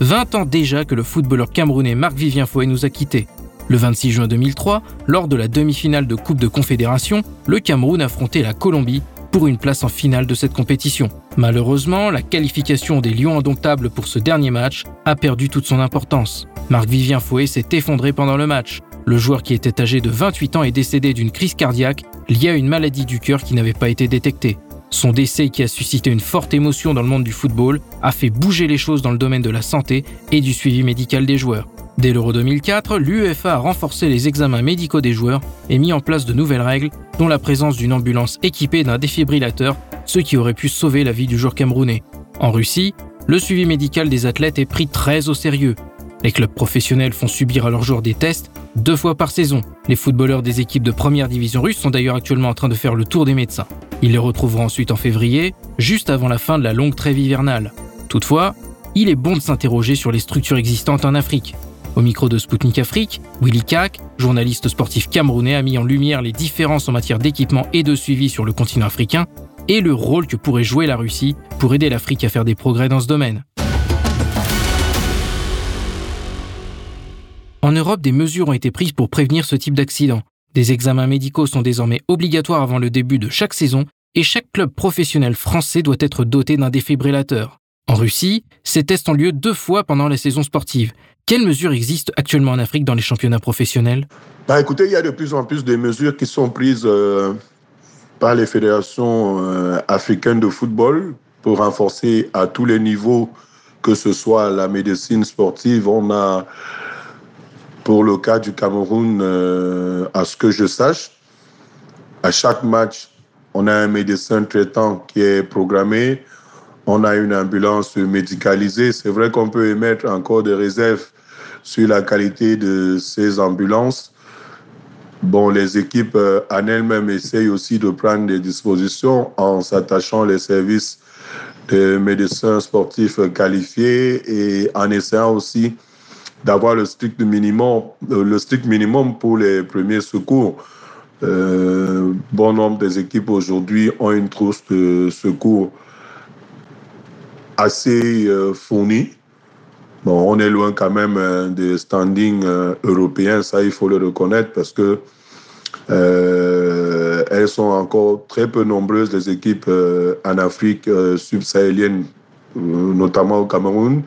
20 ans déjà que le footballeur camerounais Marc-Vivien Fouet nous a quittés. Le 26 juin 2003, lors de la demi-finale de Coupe de Confédération, le Cameroun affrontait la Colombie pour une place en finale de cette compétition. Malheureusement, la qualification des Lions indomptables pour ce dernier match a perdu toute son importance. Marc-Vivien Fouet s'est effondré pendant le match. Le joueur qui était âgé de 28 ans est décédé d'une crise cardiaque liée à une maladie du cœur qui n'avait pas été détectée. Son décès, qui a suscité une forte émotion dans le monde du football, a fait bouger les choses dans le domaine de la santé et du suivi médical des joueurs. Dès l'Euro 2004, l'UEFA a renforcé les examens médicaux des joueurs et mis en place de nouvelles règles, dont la présence d'une ambulance équipée d'un défibrillateur, ce qui aurait pu sauver la vie du joueur camerounais. En Russie, le suivi médical des athlètes est pris très au sérieux. Les clubs professionnels font subir à leurs joueurs des tests deux fois par saison. Les footballeurs des équipes de première division russe sont d'ailleurs actuellement en train de faire le tour des médecins. Ils les retrouveront ensuite en février, juste avant la fin de la longue trêve hivernale. Toutefois, il est bon de s'interroger sur les structures existantes en Afrique. Au micro de Spoutnik Afrique, Willy Kak, journaliste sportif camerounais, a mis en lumière les différences en matière d'équipement et de suivi sur le continent africain et le rôle que pourrait jouer la Russie pour aider l'Afrique à faire des progrès dans ce domaine. En Europe, des mesures ont été prises pour prévenir ce type d'accident. Des examens médicaux sont désormais obligatoires avant le début de chaque saison et chaque club professionnel français doit être doté d'un défibrillateur. En Russie, ces tests ont lieu deux fois pendant la saison sportive. Quelles mesures existent actuellement en Afrique dans les championnats professionnels? Bah, Écoutez, il y a de plus en plus de mesures qui sont prises euh, par les fédérations euh, africaines de football pour renforcer à tous les niveaux, que ce soit la médecine sportive. On a, pour le cas du Cameroun, euh, à ce que je sache, à chaque match, on a un médecin traitant qui est programmé on a une ambulance médicalisée. C'est vrai qu'on peut émettre encore des réserves sur la qualité de ces ambulances. Bon, les équipes euh, en elles-mêmes essayent aussi de prendre des dispositions en s'attachant les services de médecins sportifs qualifiés et en essayant aussi d'avoir le strict minimum, euh, le strict minimum pour les premiers secours. Euh, bon nombre des équipes aujourd'hui ont une trousse de secours assez euh, fourni. Bon, on est loin quand même euh, des standings euh, européens, ça il faut le reconnaître parce que elles sont encore très peu nombreuses, les équipes en Afrique subsahélienne, notamment au Cameroun,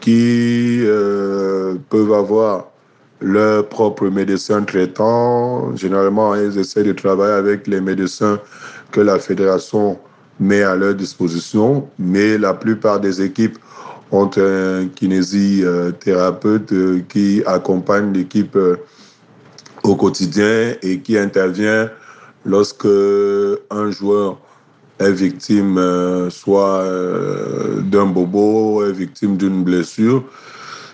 qui peuvent avoir leur propre médecin traitant. Généralement, elles essaient de travailler avec les médecins que la fédération met à leur disposition, mais la plupart des équipes ont un kinésithérapeute euh, qui accompagne l'équipe euh, au quotidien et qui intervient lorsque un joueur est victime euh, soit d'un bobo, est victime d'une blessure.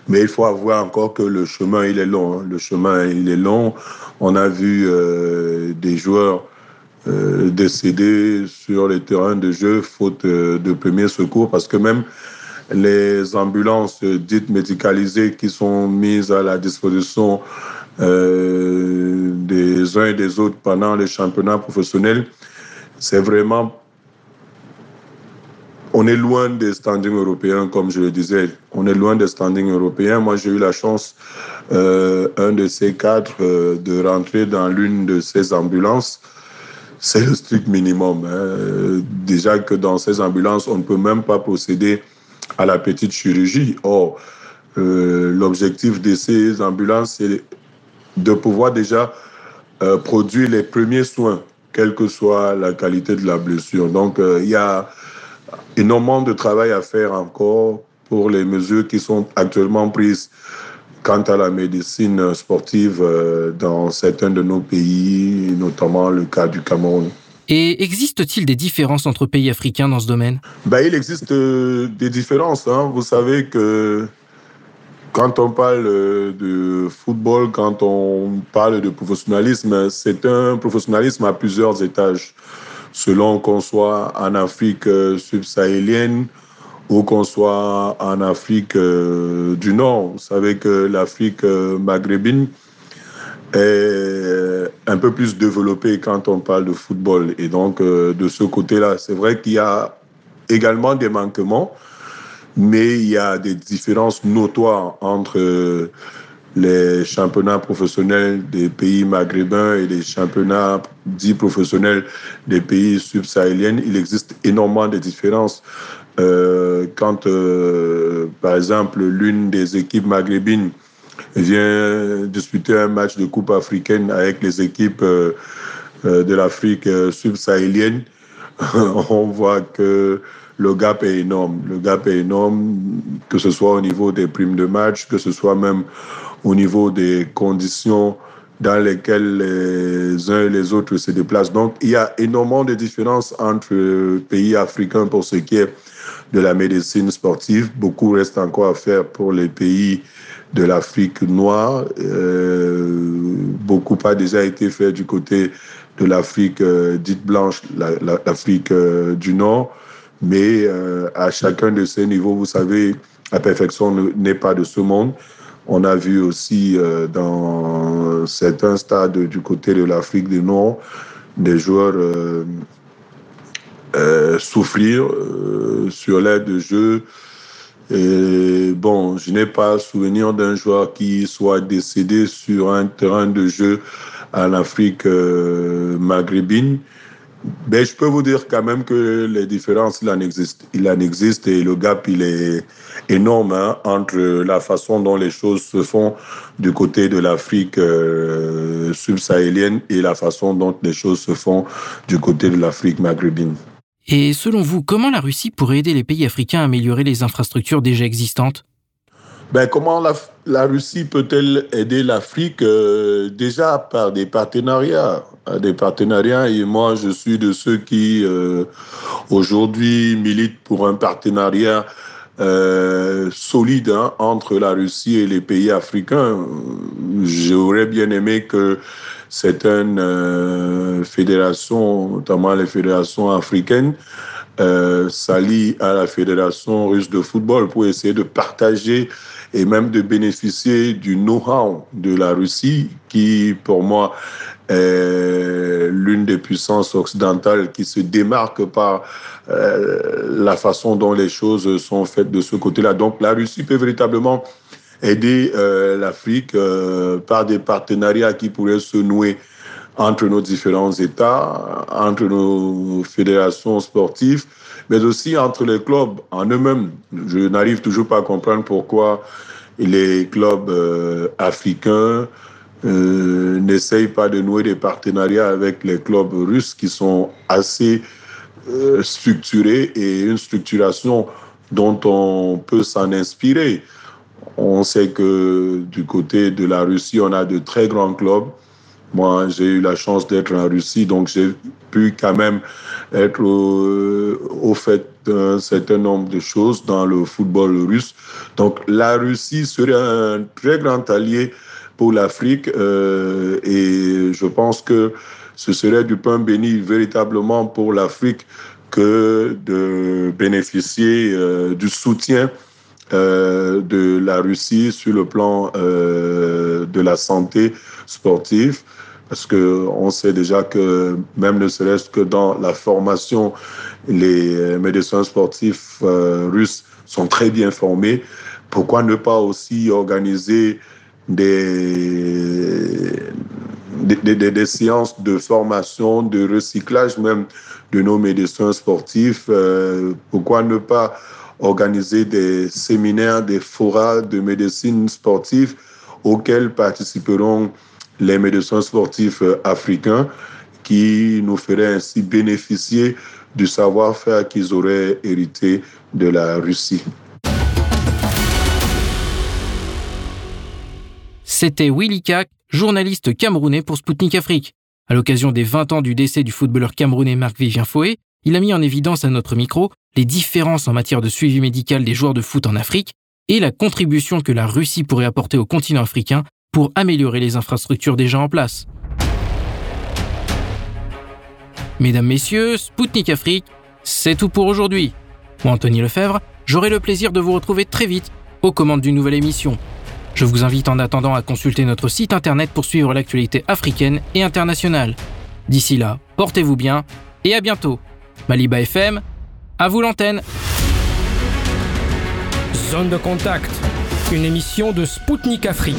Mais il faut avoir encore que le chemin, il est long. Hein. Le chemin, il est long. On a vu des joueurs euh, décédés sur les terrains de jeu faute euh, de premiers secours parce que même les ambulances dites médicalisées qui sont mises à la disposition euh, des uns et des autres pendant les championnats professionnels, c'est vraiment on est loin des standings européens, comme je le disais. On est loin des standings européens. Moi, j'ai eu la chance, un de ces quatre, de rentrer dans l'une de ces ambulances c'est le strict minimum. Hein. Déjà que dans ces ambulances, on ne peut même pas procéder à la petite chirurgie. Or, euh, l'objectif de ces ambulances, c'est de pouvoir déjà euh, produire les premiers soins, quelle que soit la qualité de la blessure. Donc, euh, il y a énormément de travail à faire encore pour les mesures qui sont actuellement prises quant à la médecine sportive euh, dans certains de nos pays, notamment le cas du Cameroun. Et existe-t-il des différences entre pays africains dans ce domaine? Ben, Il existe euh, des différences. Hein. Vous savez que quand on parle euh, de football, quand on parle de professionnalisme, c'est un professionnalisme à plusieurs étages. Selon qu'on soit en Afrique subsahélienne ou qu'on soit en Afrique du Nord. Vous savez que l'Afrique maghrébine est un peu plus développée quand on parle de football. Et donc, de ce côté-là, c'est vrai qu'il y a également des manquements, mais il y a des différences notoires entre les championnats professionnels des pays maghrébins et les championnats dits professionnels des pays subsahéliens, il existe énormément de différences. Euh, quand, euh, par exemple, l'une des équipes maghrébines vient disputer un match de Coupe africaine avec les équipes euh, de l'Afrique subsahélienne, <laughs> on voit que le gap est énorme. Le gap est énorme, que ce soit au niveau des primes de match, que ce soit même au niveau des conditions dans lesquelles les uns et les autres se déplacent. Donc, il y a énormément de différences entre pays africains pour ce qui est de la médecine sportive. Beaucoup reste encore à faire pour les pays de l'Afrique noire. Euh, beaucoup a déjà été fait du côté de l'Afrique euh, dite blanche, l'Afrique euh, du Nord. Mais à chacun de ces niveaux, vous savez, la perfection n'est pas de ce monde. On a vu aussi dans certains stades du côté de l'Afrique du Nord des joueurs euh, euh souffrir euh, sur l'aide de jeu. Bon, je n'ai pas souvenir d'un joueur qui soit décédé sur un terrain de jeu en Afrique maghrébine. Ben, je peux vous dire quand même que les différences, il en existe. Il en existe et le gap, il est énorme hein, entre la façon dont les choses se font du côté de l'Afrique euh, subsahélienne et la façon dont les choses se font du côté de l'Afrique maghrébine. Et selon vous, comment la Russie pourrait aider les pays africains à améliorer les infrastructures déjà existantes? Ben, comment la, Russie peut-elle aider l'Afrique euh, Déjà par des partenariats. Des partenariats. Et moi, je suis de ceux qui, euh, aujourd'hui, militent pour un partenariat euh, solide hein, entre la Russie et les pays africains. J'aurais bien aimé que certaines euh, fédérations, notamment les fédérations africaines, euh, s'allient à la fédération russe de football pour essayer de partager et même de bénéficier du know-how de la Russie, qui pour moi est l'une des puissances occidentales qui se démarque par euh, la façon dont les choses sont faites de ce côté-là. Donc la Russie peut véritablement aider euh, l'Afrique euh, par des partenariats qui pourraient se nouer entre nos différents États, entre nos fédérations sportives, mais aussi entre les clubs en eux-mêmes. Je n'arrive toujours pas à comprendre pourquoi les clubs euh, africains n'essayent pas de nouer des partenariats avec les clubs russes qui sont assez structurés et une structuration dont on peut s'en inspirer. On sait que du côté de la Russie, on a de très grands clubs moi, j'ai eu la chance d'être en Russie, donc j'ai pu quand même être au, fait d'un certain nombre de choses dans le football russe. Donc la Russie serait un très grand allié pour l'Afrique euh, et je pense que ce serait du pain béni véritablement pour l'Afrique que de bénéficier euh, du soutien euh, de la Russie sur le plan euh, de la santé sportive parce que on sait déjà que même ne serait-ce que dans la formation, les médecins sportifs euh, russes sont très bien formés. Pourquoi ne pas aussi organiser des, des, séances de formation, de recyclage même de nos médecins sportifs Pourquoi ne pas organiser des séminaires, des forats de médecine sportive auxquels participeront les médecins sportifs euh, africains qui nous feraient ainsi bénéficier du savoir-faire qu'ils auraient hérité de la Russie. C'était Willy Kak, journaliste camerounais pour Sputnik Afrique. À l'occasion des 20 ans du décès du footballeur camerounais Marc-Vivien Foé, il a mis en évidence à notre micro les différences en matière de suivi médical des joueurs de foot en Afrique et la contribution que la Russie pourrait apporter au continent africain pour améliorer les infrastructures déjà en place. Mesdames, Messieurs, Spoutnik Afrique, c'est tout pour aujourd'hui. Moi, Anthony Lefebvre, j'aurai le plaisir de vous retrouver très vite aux commandes d'une nouvelle émission. Je vous invite en attendant à consulter notre site internet pour suivre l'actualité africaine et internationale. D'ici là, portez-vous bien et à bientôt. Maliba FM, à vous l'antenne. Zone de contact, une émission de Spoutnik Afrique.